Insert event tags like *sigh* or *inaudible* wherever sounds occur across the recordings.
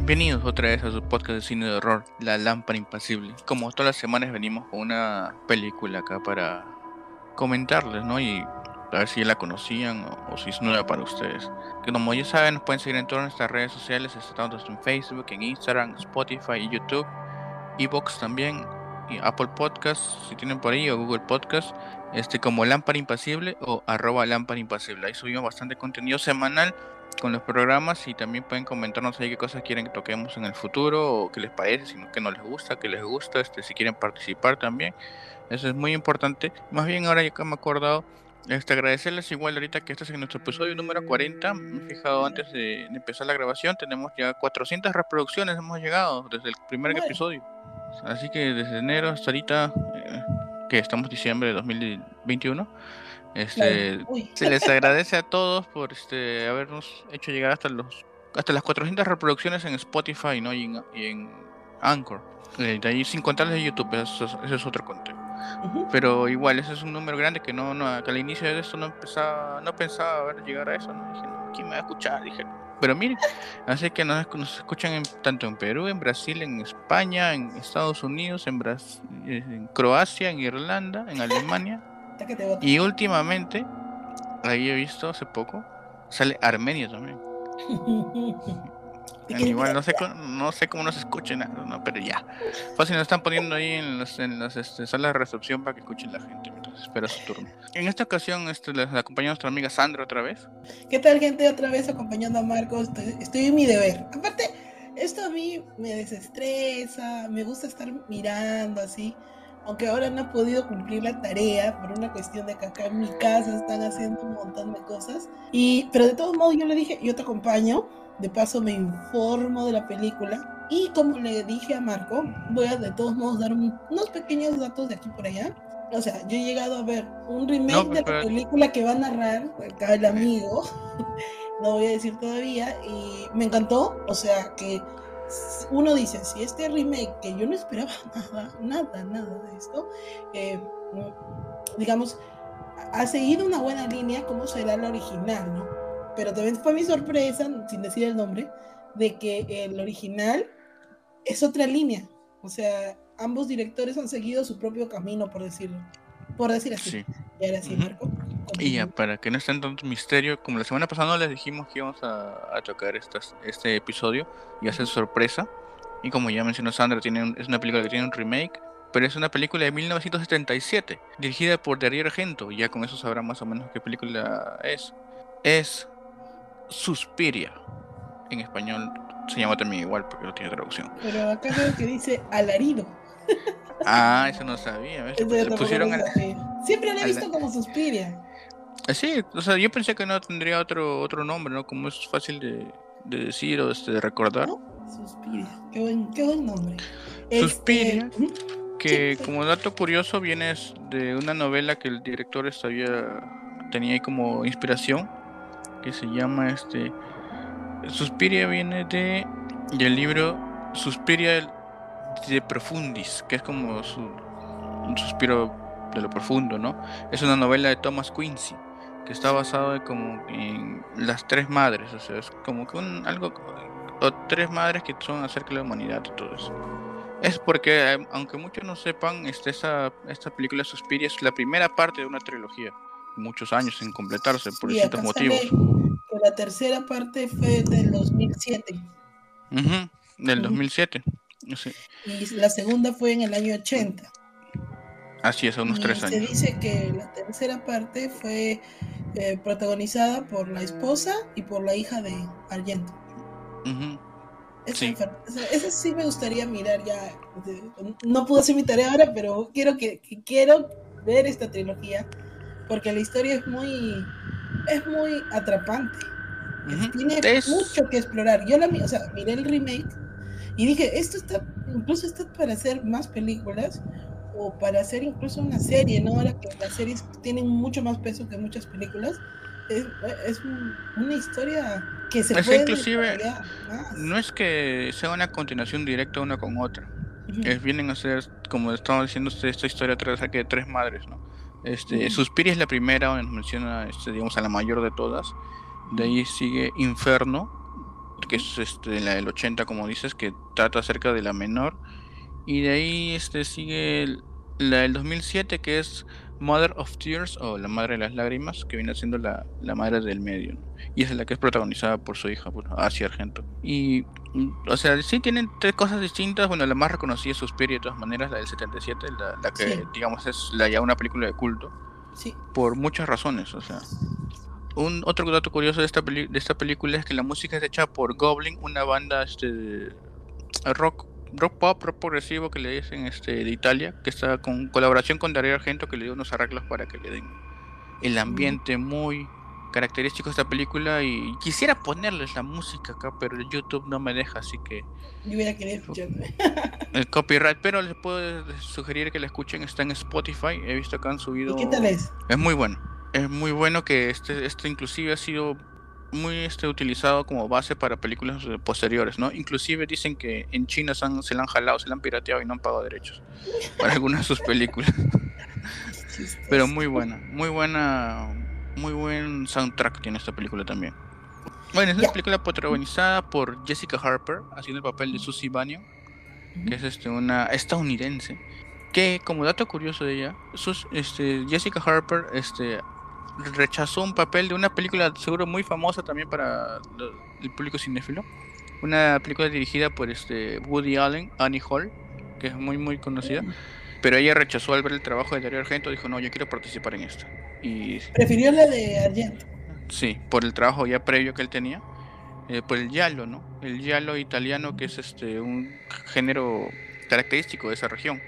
Bienvenidos otra vez a su podcast de cine de horror, La Lámpara Impasible. Como todas las semanas venimos con una película acá para comentarles, ¿no? Y a ver si la conocían o, si es nueva para ustedes. Que como ya saben, nos pueden seguir en todas nuestras redes sociales, estamos en Facebook, en Instagram, Spotify y YouTube, Evox también, y Apple Podcast, si tienen por ahí, o Google Podcast, este como Lámpara Impasible o arroba Lámpara Impasible. Ahí subimos bastante contenido semanal con los programas y también pueden comentarnos ahí qué cosas quieren que toquemos en el futuro o qué les parece, si no, que no les gusta, qué les gusta, este, si quieren participar también. Eso es muy importante. Más bien ahora ya que me he acordado, este, agradecerles igual ahorita que este es en nuestro episodio número 40. Me he fijado antes de, empezar la grabación, tenemos ya 400 reproducciones, hemos llegado desde el primer episodio. Así que desde enero hasta ahorita, eh, que estamos diciembre de 2021 este, se les agradece a todos por este habernos hecho llegar hasta los hasta las 400 reproducciones en Spotify ¿no? y, en, Anchor. Eh, de ahí sin contarles de YouTube, eso, es otro conteo. Pero igual, ese es un número grande que no, no al inicio de esto no pensaba, no pensaba ver llegar a eso. ¿no? Dije, ¿quién me va a escuchar? Dije, pero miren, así que nos, nos escuchan en, tanto en Perú, en Brasil, en España, en Estados Unidos, en, en Croacia, en Irlanda, en Alemania. Y últimamente, ahí he visto hace poco, sale Armenia también. *laughs* Igual no sé, no sé cómo nos escuchen, no, pero ya. Fácil nos están poniendo ahí en, las en las este, salas de recepción para que escuchen la gente mientras espera su turno. En esta ocasión este, les acompaña nuestra amiga Sandra otra vez. ¿Qué tal, gente? Otra vez acompañando a Marcos. Estoy, estoy en mi deber. Aparte, esto a mí me desestresa, me gusta estar mirando así aunque ahora no he podido cumplir la tarea por una cuestión de que acá en mi casa están haciendo un montón de cosas. Y, pero de todos modos yo le dije, yo te acompaño, de paso me informo de la película. Y como le dije a Marco, voy a de todos modos dar unos pequeños datos de aquí por allá. O sea, yo he llegado a ver un remake de la película que va a narrar acá el amigo. *laughs* no voy a decir todavía. Y me encantó. O sea, que uno dice, si este remake, que yo no esperaba *laughs* nada, nada, nada de esto, eh, digamos, ha seguido una buena línea, como será la original, ¿no? Pero también fue mi sorpresa, sin decir el nombre, de que el original es otra línea. O sea, ambos directores han seguido su propio camino, por decirlo. Por decir así. Y ahora sí, Marco. Y ya, para que no esté en tanto misterio, como la semana pasada no les dijimos que íbamos a, tocar este episodio y hacer sorpresa. Y como ya mencionó Sandra, tiene es una película que tiene un remake, pero es una película de 1977, dirigida por Darío Argento. Ya con eso sabrán más o menos qué película es. Es Suspiria. En español se llama también igual porque no tiene traducción. Pero acá creo que dice alarido. Ah, eso no sabía. pusieron Siempre la he visto como Suspiria. Eh, sí, o sea, yo pensé que no tendría otro otro nombre, ¿no? Como es fácil de, decir o este, de recordar. Suspiria, qué buen, qué buen nombre. Suspiria, este, que como dato curioso viene de una novela que el director sabía, tenía ahí como inspiración, que se llama este... Suspiria viene de del libro Suspiria de Profundis, que es como su, un suspiro de lo profundo, ¿no? Es una novela de Thomas Quincy que está basado como en las tres madres, o sea, es como que un algo o tres madres que son acerca de la humanidad y todo eso. Es porque, aunque muchos no sepan, este, esta, esta película Suspiria es la primera parte de una trilogía. Muchos años en completarse por distintos motivos. la tercera parte fue del 2007. del 2007. Y la segunda fue en el año 80. Así es, unos tres años. Se dice que la tercera parte fue eh, protagonizada por la esposa y por la hija de Argento. sí. Esa, sí me gustaría mirar ya. No pude hacer mi tarea ahora, pero quiero que, quiero ver esta trilogía porque la historia es muy es muy atrapante. Tiene mucho que explorar. Yo la o sea, miré el remake y dije, esto está incluso está para hacer más películas o para hacer incluso una serie, ¿no? Ahora que las series tienen mucho más peso que muchas películas, es, es una historia que se puede inclusive no es que sea una continuación directa una con otra. Es vienen a ser, como estaba diciendo esta historia tras de tres madres, ¿no? Este, Suspiria es la primera, donde menciona, este, digamos, a la mayor de todas. De ahí sigue Inferno, que es este, la del 80, como dices, que trata acerca de la menor. Y de ahí este, sigue la del 2007, que es Mother of Tears, o la madre de las lágrimas, que viene siendo la, la madre del medio. Y es la que es protagonizada por su hija, bueno, Asia Argento. Y, o sea, sí tienen tres cosas distintas. Bueno, la más reconocida es Suspiria, de todas maneras, la del 77, la, la que, digamos, es la, ya una película de culto. Sí. Por muchas razones, o sea. Un otro dato curioso de esta, de esta película es que la música es hecha por Goblin, una banda este, rock rock pop, rock progresivo que le dicen este de Italia, que está con colaboración con Darío Argento que le dio unos arreglos para que le den el ambiente muy característico de esta película y quisiera ponerles la música acá, pero el YouTube no me deja, así que yo hubiera querido *laughs* el copyright, pero les puedo sugerir que la escuchen, está en Spotify, he visto que han subido ¿Y qué tal es? Es muy bueno. Es muy bueno que este, este inclusive ha sido muy este, utilizado como base para películas eh, posteriores, ¿no? Inclusive dicen que en China se, han, se la han jalado, se la han pirateado y no han pagado derechos para algunas de sus películas. *laughs* Pero muy buena, muy buena, muy buen soundtrack tiene esta película también. Bueno, es una película protagonizada por Jessica Harper, haciendo el papel de Susie Bannion, que es este, una estadounidense, que como dato curioso de ella, sus, este, Jessica Harper este, rechazó un papel de una película seguro muy famosa también para el público cinéfilo. Una película dirigida por este Woody Allen, Annie Hall, que es muy muy conocida. Pero ella rechazó al ver el trabajo de Dario Argento, dijo, no, yo quiero participar en esto. Y... Prefirió la de Argento. Sí, por el trabajo ya previo que él tenía. Eh, por el giallo, ¿no? El giallo italiano, que es este un género característico de esa región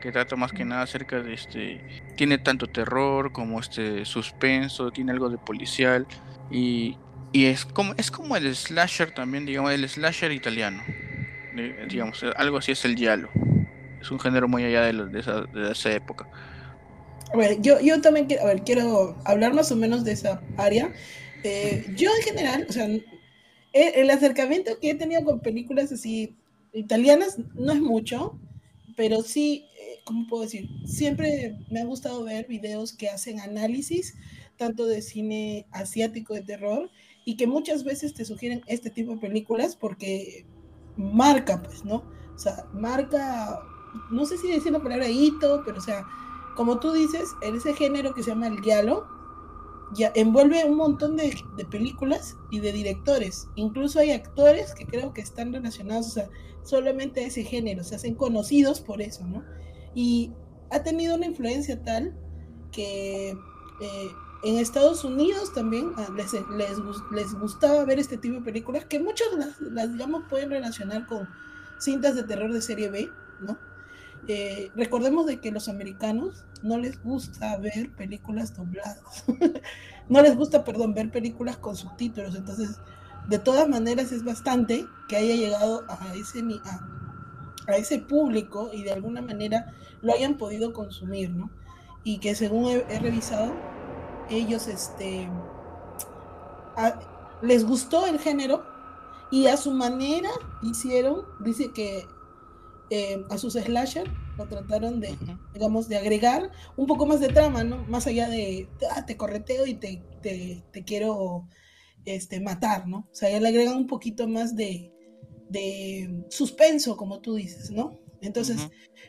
que trata más que nada acerca de este tiene tanto terror como este suspenso tiene algo de policial y, y es como es como el slasher también digamos el slasher italiano digamos algo así es el giallo es un género muy allá de, de, esa, de esa época a ver, yo, yo también quiero, quiero hablar más o menos de esa área. Eh, yo en general, o sea, el acercamiento que he tenido con películas así italianas no es mucho, pero sí ¿cómo puedo decir? Siempre me ha gustado ver videos que hacen análisis tanto de cine asiático de terror y que muchas veces te sugieren este tipo de películas porque marca, pues, ¿no? O sea, marca, no sé si decir la palabra hito, pero o sea, como tú dices, en ese género que se llama el giallo, envuelve un montón de, de, películas y de directores. Incluso hay actores que creo que están relacionados, o sea, solamente a ese género, se hacen conocidos por eso, ¿no? Y ha tenido una influencia tal que eh, en Estados Unidos también ah, les, les, les, gustaba ver este tipo de películas que muchos las, digamos, pueden relacionar con cintas de terror de serie B, ¿no? Eh, recordemos de que los americanos no les gusta ver películas dobladas, *laughs* no les gusta, perdón, ver películas con subtítulos, entonces de todas maneras es bastante que haya llegado a ese, a, a ese público y de alguna manera lo hayan podido consumir, ¿no? Y que según he, revisado, ellos este, les gustó el género y a su manera hicieron, dice que eh, a sus slasher lo trataron de, digamos, de agregar un poco más de trama, ¿no? Más allá de, ah, te correteo y te, te, te, quiero este, matar, ¿no? O sea, ya le agregan un poquito más de, de suspenso, como tú dices, ¿no? Entonces,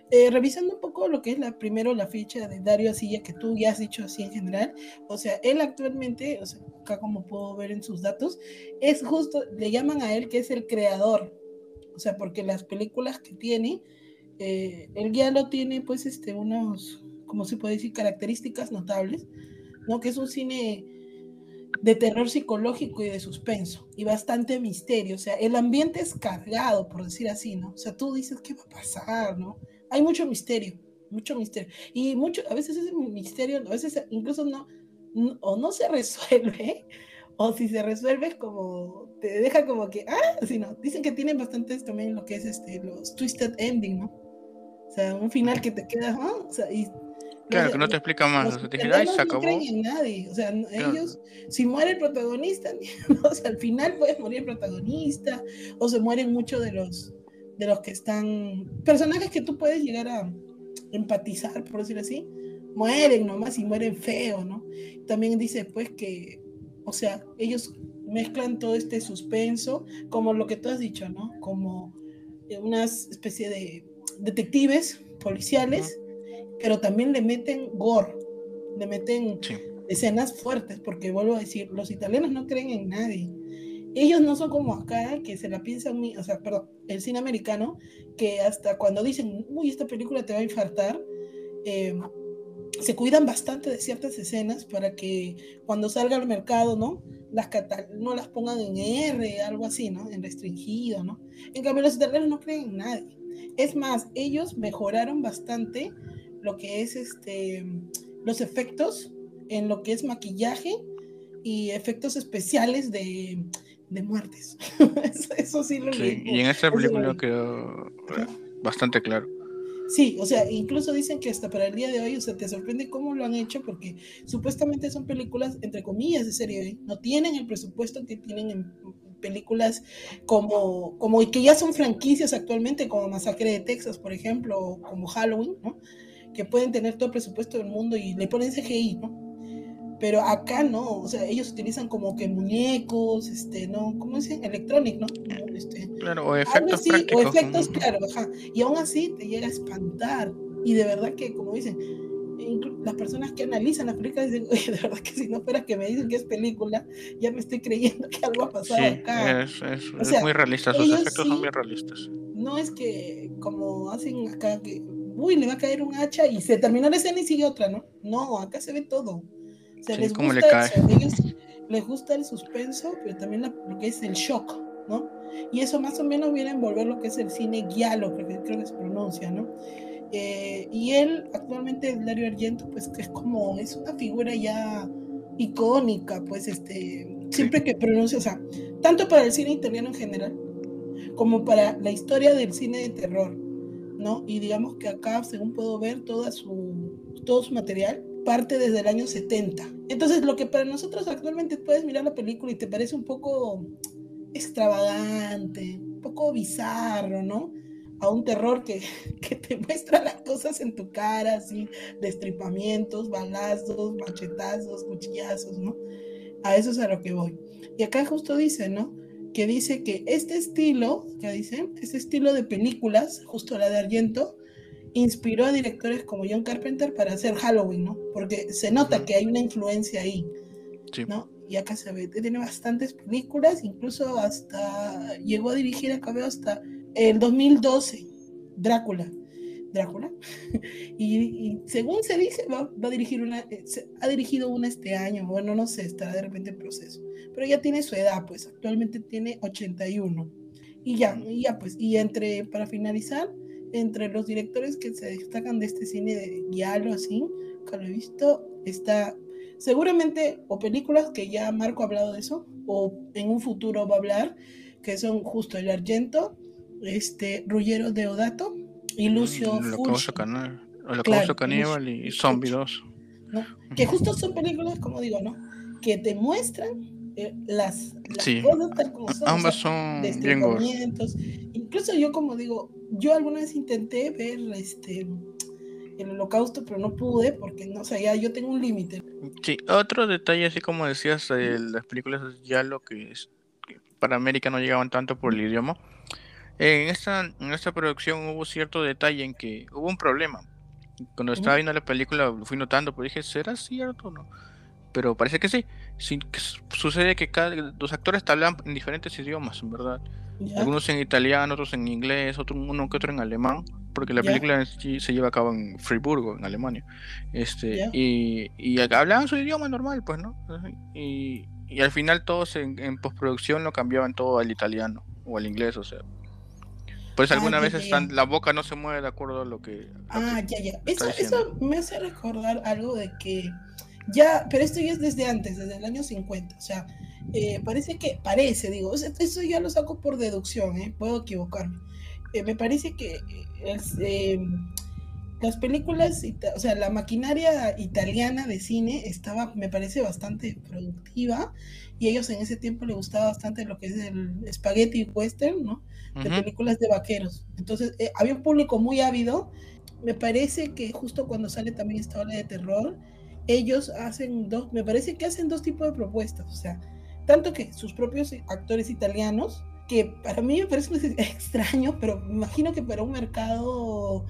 eh, revisando un poco lo que es la primero la ficha de Dario Asilla, que tú ya has dicho así en general, o sea, él actualmente, o sea, acá como puedo ver en sus datos, es justo, le llaman a él que es el creador, o sea, porque las películas que tiene, eh, él ya lo tiene, pues, este, unos, como se puede decir, características notables, ¿no? Que es un cine de terror psicológico y de suspenso y bastante misterio. O sea, el ambiente es cargado, por decir así, ¿no? O sea, tú dices, ¿qué va a pasar, no? Hay mucho misterio, mucho misterio. Y mucho, a veces ese misterio, a veces incluso no, o no se *laughs* resuelve, o si se resuelve es como, te deja como que, ah, así no. Dicen que tienen bastantes también lo que es este, los twisted ending, ¿no? O sea, un final que te queda, ¿ah? O sea, y Claro, que no te explica más. O sea, te se acabó. No creen en nadie. O sea, ellos, si muere el protagonista, *laughs* o sea, al final puede morir el protagonista, o se mueren muchos de los, de los que están. Personajes que tú puedes llegar a empatizar, por decir así, mueren nomás y mueren feo, ¿no? También dice, pues, que, o sea, ellos mezclan todo este suspenso, como lo que tú has dicho, ¿no? Como una especie de detectives policiales, pero también le meten gore, le meten escenas fuertes, porque vuelvo a decir, los italianos no creen en nadie. Ellos no son como acá, que se la piensan, o sea, perdón, el cine americano, que hasta cuando dicen, uy, esta película te va a infartar, eh, se cuidan bastante de ciertas escenas para que cuando salga al mercado, ¿no? Las no las pongan en R, algo así, ¿no? En restringido, ¿no? En cambio, los italianos no creen en nadie. Es más, ellos mejoraron bastante lo que es este, los efectos en lo que es maquillaje y efectos especiales de, de muertes. *laughs* eso, sí lo sí, Y en esta película quedó bastante claro. Sí, o sea, incluso dicen que hasta para el día de hoy, o sea, te sorprende cómo lo han hecho porque supuestamente son películas, entre comillas, de serie B, no tienen el presupuesto que tienen en películas como, como que ya son franquicias actualmente, como Masacre de Texas, por ejemplo, o como Halloween, ¿no? Que pueden tener todo el presupuesto del mundo y le ponen CGI, ¿no? pero acá no, o sea, ellos utilizan como que muñecos, este, ¿no? ¿Cómo dicen? Electronic, ¿no? Este, claro, o efectos prácticos. O efectos, claro, ajá. Y aún así te llega a espantar. Y de verdad que, como dicen, las personas que analizan las películas dicen, *laughs* oye, de verdad que si no fuera que me dicen que es película, ya me estoy creyendo que algo ha pasado acá. Es, es, es muy realista, sus efectos son muy realistas. No es que como hacen acá que, uy, le va a caer un hacha y se terminó la escena y sigue otra, ¿no? No, acá se ve todo les gusta le cae. ellos les gusta el suspenso, pero también lo que es el shock, ¿no? Y eso más o menos viene a envolver lo que es el cine guialo, que creo que se pronuncia, ¿no? Eh, y él, actualmente, Dario Argento, pues que es como, es una figura ya icónica, pues este, siempre que pronuncia, o sea, tanto para el cine italiano en general, como para la historia del cine de terror, ¿no? Y digamos que acá, según puedo ver, toda su, todo su material parte desde el año 70. Entonces, lo que para nosotros actualmente puedes mirar la película y te parece un poco extravagante, un poco bizarro, ¿no? A un terror que, *laughs* que te muestra las cosas en tu cara, así, destripamientos, balazos, machetazos, cuchillazos, ¿no? A eso es a lo que voy. Y acá justo dice, ¿no? Que dice que este estilo, ¿qué dice? Este estilo de películas, justo la de Argento, inspiró a directores como John Carpenter para hacer Halloween, ¿no? Porque se nota que hay una influencia ahí, ¿no? Y acá se ve, tiene bastantes películas, incluso hasta llegó a dirigir, acabé hasta el 2012, Drácula. Drácula. *laughs* y, según se dice, va, a dirigir una, eh, ha dirigido una este año, bueno, no sé, está de repente en proceso. Pero ya tiene su edad, pues actualmente tiene 81. Y ya, y ya, pues, y entre, para finalizar, entre los directores que se destacan de este cine de guialo así, que lo he visto, está seguramente o películas que ya Marco ha hablado de eso, o en un futuro va a hablar, que son justo El Argento, este, Ruggero de Odato y Lucio mm, Canal, Lo Caníbal y Zombie 2. Que justo son películas, como digo, ¿no? Que te muestran eh, las, cosas tal como son. Ambas son bien Incluso yo, como digo, yo alguna vez intenté ver este el holocausto, pero no pude porque no sé, ya yo tengo un límite. Sí, otro detalle, así como decías, de las películas ya lo que, es, para América no llegaban tanto por el idioma. En esta, en esta producción hubo cierto detalle en que hubo un problema. Cuando estaba viendo la película lo fui notando, pero dije, ¿será cierto o no? Pero parece que sí. sucede que cada, los actores hablan en diferentes idiomas, verdad. Algunos en italiano, otros en inglés, otro, uno que otro en alemán, porque la película se lleva a cabo en Friburgo, en Alemania. Este, y, y hablaban su idioma normal, pues, ¿no? Y, y al final todos en, postproducción lo cambiaban todo al italiano o al inglés, o sea. Pues algunas veces están, la boca no se mueve de acuerdo a lo que. ah, ya, ya. Eso, eso me hace recordar algo de que ya, pero esto ya es desde antes, desde el año 50, o sea, eh, parece que, parece, digo, eso ya lo saco por deducción, ¿eh? puedo equivocarme. Eh, me parece que las películas, o sea, la maquinaria italiana de cine estaba, me parece, bastante productiva y ellos en ese tiempo les gustaba bastante lo que es el spaghetti western, ¿no? De películas de vaqueros. Entonces, había un público muy ávido. Me parece que justo cuando sale también esta ola de terror, ellos hacen dos, me parece que hacen dos tipos de propuestas, o sea, Tanto que sus propios actores italianos, que para mí me parece extraño, pero me imagino que para un mercado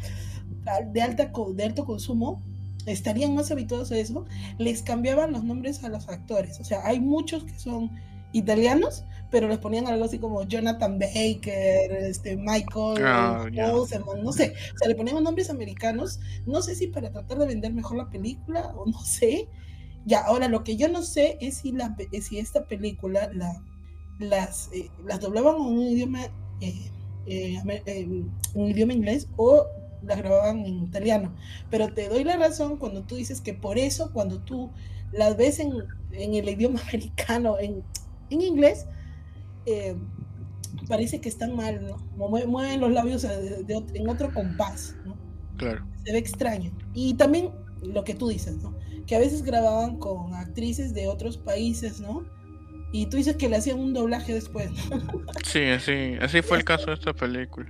de, alta, de alto consumo estarían más habituados a eso, les cambiaban los nombres a los actores. O sea, hay muchos que son italianos, pero les ponían algo así como Jonathan Baker, este, Michael, ah, no sé, o sea, le ponían nombres americanos, no sé si para tratar de vender mejor la película o no sé. Ya, ahora lo que yo no sé es si, la, si esta película la, las, eh, las doblaban en un idioma, eh, eh, un idioma inglés o las grababan en italiano. Pero te doy la razón cuando tú dices que por eso cuando tú las ves en, en el idioma *laughs* americano, en, en inglés, eh, parece que están mal, ¿no? Mueven los labios en otro compás, ¿no? Claro. Se ve extraño. Y también lo que tú dices, ¿no? Que a veces grababan con actrices de otros países, ¿no? Y tú dices que le hacían un doblaje después. *laughs* Sí, así, así fue el caso de esta película.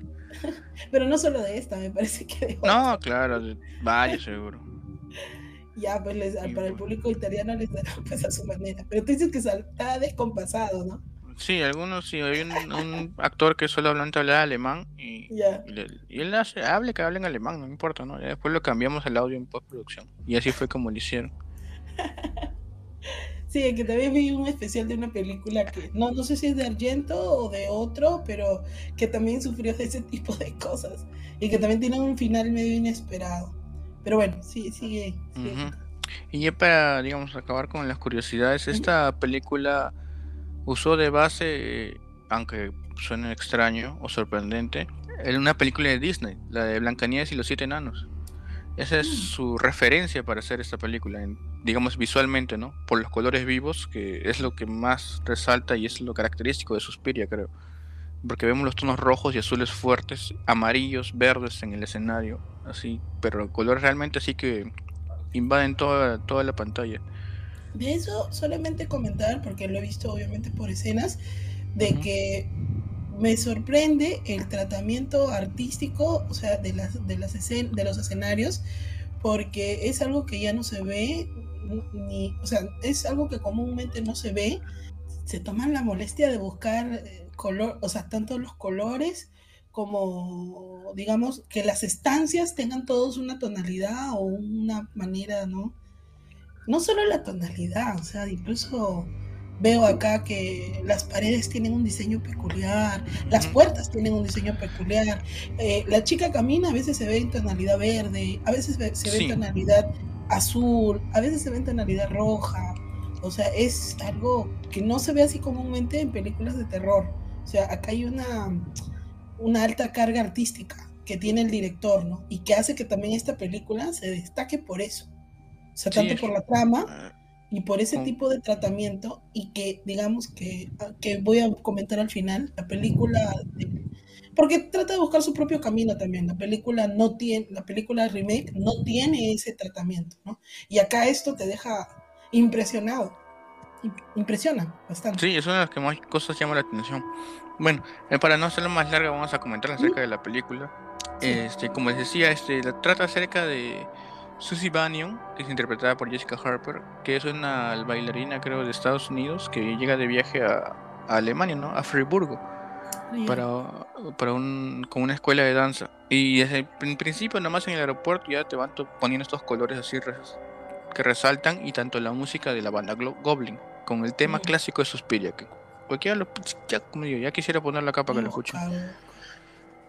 Pero no solo de esta, me parece que de No, claro, de varios seguro. Ya, pues para el público italiano les dará *laughs* pues a su manera. Pero tú dices que está descompasado, ¿no? Sí, algunos sí. Hay un, actor que solamente habla alemán y, y, él hace, hable que hable en alemán, no importa, ¿no? después lo cambiamos el audio en postproducción. Y así fue como lo hicieron. *laughs* Sí, que también vi un especial de una película que no, no sé si es de Argento o de otro, pero que también sufrió de ese tipo de cosas y que también tiene un final medio inesperado. Pero bueno, sí, sigue. Y ya para, digamos, acabar con las curiosidades, esta película usó de base, aunque suene extraño o sorprendente, en una película de Disney, la de Blancanieves y los siete enanos. Esa es mm. su referencia para hacer esta película, digamos visualmente, ¿no? Por los colores vivos, que es lo que más resalta y es lo característico de Suspiria, creo. Porque vemos los tonos rojos y azules fuertes, amarillos, verdes en el escenario, así, pero colores realmente así que invaden toda, toda la pantalla. De eso solamente comentar, porque lo he visto obviamente por escenas, de que me sorprende el tratamiento artístico, o sea, de, las, de, las de los escenarios, porque es algo que ya no se ve, ni, o sea, es algo que comúnmente no se ve. Se toman la molestia de buscar eh, color, o sea, tanto los colores como, digamos, que las estancias tengan todos una tonalidad o una manera, ¿no? No solo la tonalidad, o sea, incluso veo acá que las paredes tienen un diseño peculiar, las puertas tienen un diseño peculiar. Eh, la chica camina, a veces se ve en tonalidad verde, a veces se ve en tonalidad azul, a veces se ve en tonalidad roja. O sea, es algo que no se ve así comúnmente en películas de terror. O sea, acá hay una, una alta carga artística que tiene el director, ¿no? Y que hace que también esta película se destaque por eso. O sea, tanto por la trama ah, y por ese tipo de tratamiento y que digamos que, ah, que voy a comentar al final, la película, porque trata de buscar su propio camino también, la película no tiene, la película remake no tiene ese tratamiento, ¿no? Y acá esto te deja impresionado, impresiona bastante. Sí, es una de las que más cosas llama la atención. Bueno, eh, para no hacerlo más larga, vamos a comentar acerca de la película. Este, como les decía, este, trata acerca de Susie Bannion, que es interpretada por Jessica Harper, que es una bailarina, creo, de Estados Unidos, que llega de viaje a, Alemania, ¿no? A Friburgo, para, para un, con una escuela de danza. Y desde el principio, nomás en el aeropuerto, ya te van poniendo estos colores así que resaltan, y tanto la música de la banda Goblin, con el tema clásico de Suspiria, que cualquiera lo, ya, como digo, ya quisiera poner la capa que lo escuchen.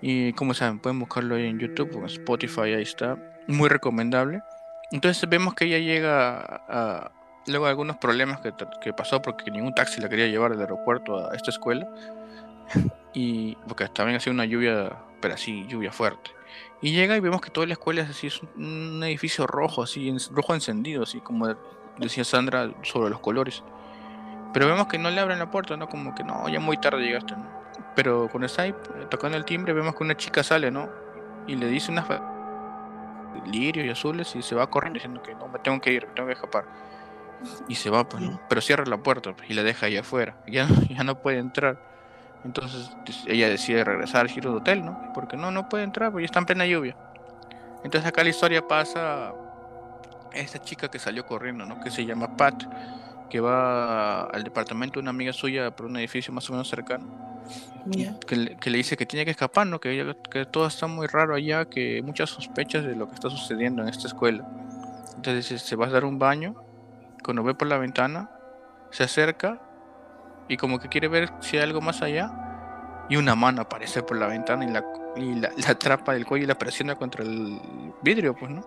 Y como saben, pueden buscarlo ahí en YouTube, en Spotify, ahí está muy recomendable. Entonces vemos que ella llega a, luego algunos problemas que, que, pasó porque ningún taxi la quería llevar del aeropuerto a esta escuela *laughs* y porque también hacía una lluvia, pero así lluvia fuerte. Y llega y vemos que toda la escuela es así, es un edificio rojo, así, rojo encendido, así como decía Sandra sobre los colores. Pero vemos que no le abren la puerta, ¿no? Como que no, ya muy tarde llegaste, ¿no? Pero con Skype, tocando el timbre, vemos que una chica sale, ¿no? Y le dice una lirio y azules y se va corriendo diciendo que no, me tengo que ir, me tengo que escapar. Y se va, pues, pero cierra la puerta pues, y la deja ahí afuera. *laughs* Ya, ya no puede entrar. Entonces ella decide regresar al giro de hotel, ¿no? Porque no, no puede entrar, porque está en plena lluvia. Entonces acá la historia pasa esta chica que salió corriendo, ¿no? Que se llama Pat, que va al departamento de una amiga suya por un edificio más o menos cercano. Que, le, dice que tiene que escapar, ¿no? Que, que todo está muy raro allá, que muchas sospechas de lo que está sucediendo en esta escuela. Entonces se va a dar un baño, cuando ve por la ventana, se acerca y como que quiere ver si hay algo más allá y una mano aparece por la ventana y la, y la, atrapa del cuello y la presiona contra el vidrio, pues, ¿no?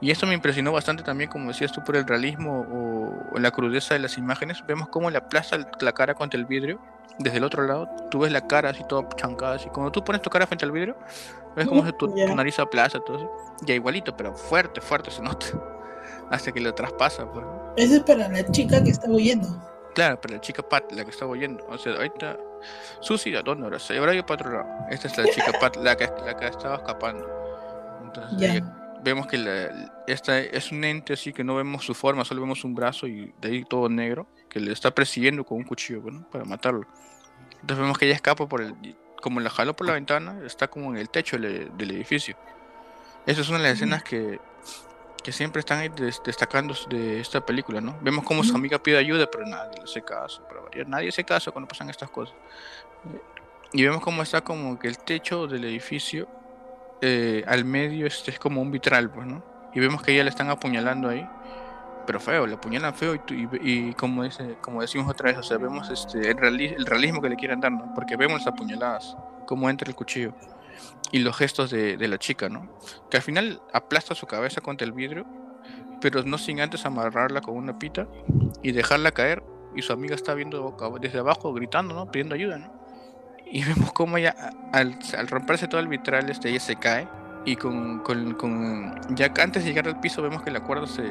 Y esto me impresionó bastante también, como decías tú, por el realismo o, la crudeza de las imágenes. Vemos cómo le aplasta la cara contra el vidrio. Desde el otro lado, tú ves la cara así toda chancada. Así. Cuando tú pones tu cara frente al vidrio, ves cómo se tu, nariz aplasta, todo eso. Ya igualito, pero fuerte, fuerte se nota. *laughs* Hasta que lo traspasa. Pues. Eso es para la chica que está huyendo. Claro, para la chica Pat, la que está oyendo. O sea, ahorita. Susi, ¿a dónde ahora? Se habrá ido para otro lado. Esta es la chica Pat, la que, la que estaba escapando. Entonces, vemos que esta es un ente así que no vemos su forma, solo vemos un brazo y de ahí todo negro, que le está persiguiendo con un cuchillo, bueno, para matarlo. Entonces vemos que ella escapa por el. Como la jaló por la ventana, está como en el techo del, edificio. Esa es una de las escenas que que siempre están destacando de esta película, ¿no? Vemos como su amiga pide ayuda, pero nadie le hace caso, nadie hace caso cuando pasan estas cosas. Y vemos cómo está como que el techo del edificio eh, al medio este es como un vitral, pues, ¿no? Y vemos que ella le están apuñalando ahí, pero feo, le apuñalan feo y, como, dice, como decimos otra vez, o sea, vemos este, el, realismo que le quieren dar, ¿no? Porque vemos las apuñaladas, cómo entra el cuchillo y los gestos de, la chica, ¿no? Que al final aplasta su cabeza contra el vidrio, pero no sin antes amarrarla con una pita y dejarla caer. Y su amiga está viendo desde abajo, gritando, ¿no? Pidiendo ayuda, ¿no? Y vemos cómo ella, al, romperse todo el vitral, este, ella se cae. Y con, con, con, ya antes de llegar al piso, vemos que la cuerda se,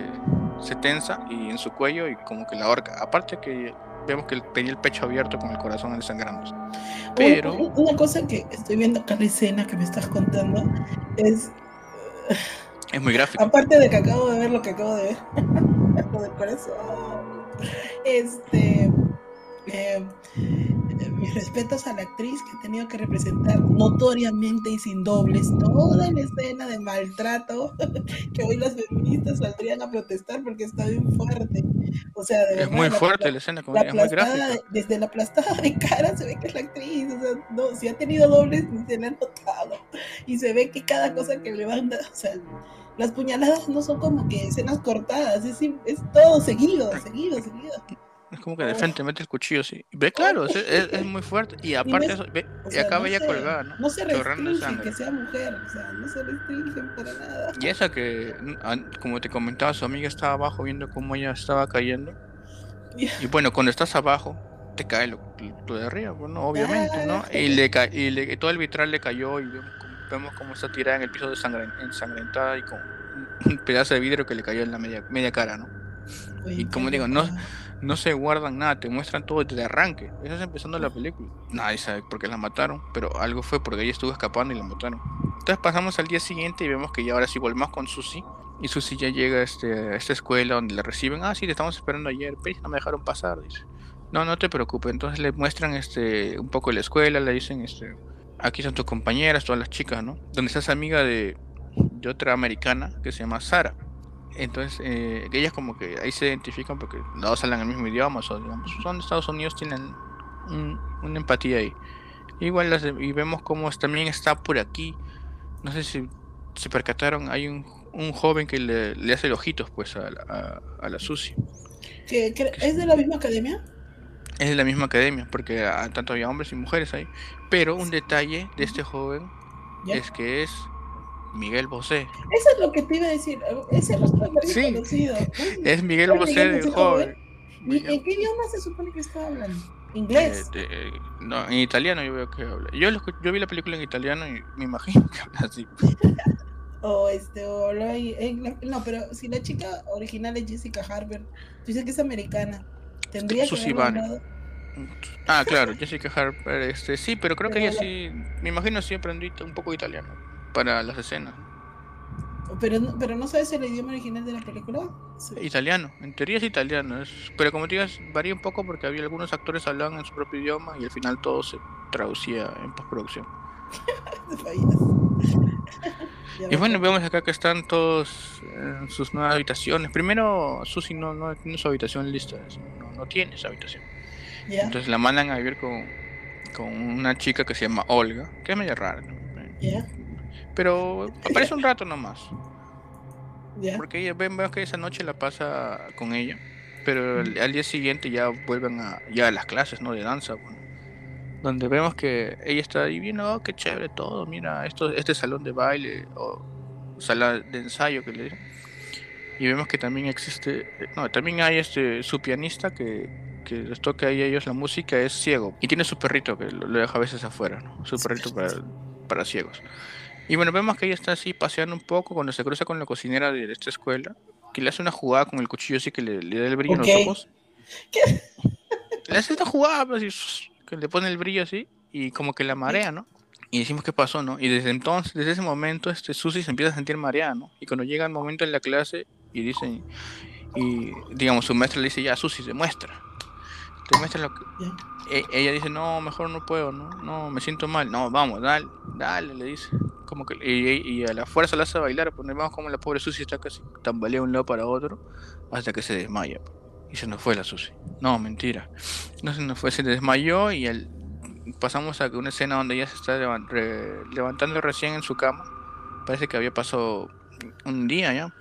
se tensa y en su cuello y como que la horca. Aparte que vemos que tenía el pecho abierto con el corazón desangrando. Pero. Una, cosa que estoy viendo acá la escena que me estás contando es. Es muy gráfico. Aparte de que acabo de ver lo que acabo de ver, *laughs* lo del corazón. Este. Eh, mis respetos a la actriz que ha tenido que representar notoriamente y sin dobles toda la escena de maltrato *laughs* que hoy las feministas saldrían a protestar porque está bien fuerte. O sea, es muy fuerte la escena, como es muy gráfica. Desde la aplastada de cara se ve que es la actriz, o sea, no, si ha tenido dobles se le ha notado. Y se ve que cada cosa que le van o sea, las puñaladas no son como que escenas cortadas, es, es todo seguido, seguido, seguido. Es como que de frente mete el cuchillo, sí. Ve, claro, es, es, muy fuerte. Y aparte, eso, ve, y acaba ya colgada, ¿no? No se restringen que sea mujer, o sea, no se restringen para nada. Y esa que, como te comentaba, su amiga estaba abajo viendo cómo ella estaba cayendo. *laughs* Y bueno, cuando estás abajo, te cae lo, de arriba, bueno, pues, obviamente, ¿no? Y, le y le, todo el vitral le cayó y vemos, cómo está tirada en el piso de ensangrentada y con un pedazo de vidrio que le cayó en la media, media cara, ¿no? y como digo, no, no se guardan nada, te muestran todo desde arranque. Eso es empezando la película. Nadie sabe por qué la mataron, pero algo fue porque ella estuvo escapando y la mataron. Entonces pasamos al día siguiente y vemos que ya ahora sí volvemos con Susi. Y Susi ya llega a, este, a esta escuela donde la reciben. Ah, sí, te estamos esperando ayer, pero no me dejaron pasar, dice. No, no te preocupes. Entonces le muestran este un poco la escuela, le dicen, este, aquí están tus compañeras, todas las chicas, ¿no? Donde estás amiga de, de otra americana que se llama Sara. Entonces, eh, ellas como que ahí se identifican porque dos hablan el mismo idioma, o digamos, son de Estados Unidos, tienen una empatía ahí. Igual las, y vemos como también está por aquí, no sé si se percataron, hay un, un joven que le, le, hace ojitos pues a, a, a la Susi. ¿Es de la misma academia? Es de la misma academia, porque tanto había hombres y mujeres ahí. Pero un detalle de este joven es que es Miguel Bosé. Eso es lo que te iba a decir. Ese rostro es sí, conocido. Es Miguel Bosé de joven. ¿En qué idioma se supone que está hablando? ¿Inglés? Eh, no, en italiano yo veo que habla. Yo, yo vi la película en italiano y me imagino que habla así. *laughs* o este, o en, no, pero si la chica original es Jessica Harper, tú dices que es americana, tendría que haber Ah, claro, Jessica Harper, este, sí, pero creo que ella sí, me imagino sí aprendí un poco italiano para las escenas. Pero, pero no sabes el idioma original de la película? Italiano, en teoría es italiano, es, pero como te digas, varía un poco porque había algunos actores hablaban en su propio idioma y al final todo se traducía en postproducción. *laughs* *laughs* y bueno, vemos acá que están todos en sus nuevas habitaciones. Primero, Susi no, no tiene su habitación lista, no, no tiene esa habitación. Entonces la mandan a vivir con, con una chica que se llama Olga, que es medio rara. Pero *laughs* aparece un rato nomás. Porque ella, vemos que esa noche la pasa con ella, pero al, día siguiente ya vuelven a, ya a las clases ¿no? de danza. donde vemos que ella está ahí oh, qué chévere todo, mira, esto, este salón de baile o sala de ensayo que le dicen. Y vemos que también existe, no, también hay este su pianista que que les toca a ellos la música es ciego y tiene su perrito que lo, deja a veces afuera, ¿no? Su perrito para, para ciegos. Y bueno, vemos que ella está así paseando un poco cuando se cruza con la cocinera de esta escuela, que le hace una jugada con el cuchillo así que le, da el brillo en los ojos. ¿Qué? *laughs* Le hace esta jugada, pues, que le pone el brillo así y como que la marea, ¿no? Y decimos qué pasó, ¿no? Y desde entonces, desde ese momento, este Susi se empieza a sentir mareada, ¿no? Y cuando llega el momento en la clase y dicen, y digamos, su maestra le dice, ya, Susi, se muestra te muestra lo que... E, ella dice, no, mejor no puedo, no, no, me siento mal. No, vamos, dale, dale, le dice. Como que, y, a la fuerza la hace bailar, pues vemos como la pobre Susi está casi tambalea de un lado para otro, hasta que se desmaya. Y se nos fue la Susi. No, mentira. No se nos fue, se desmayó y el, pasamos a una escena donde ella se está levantando recién en su cama. Parece que había pasado un día ya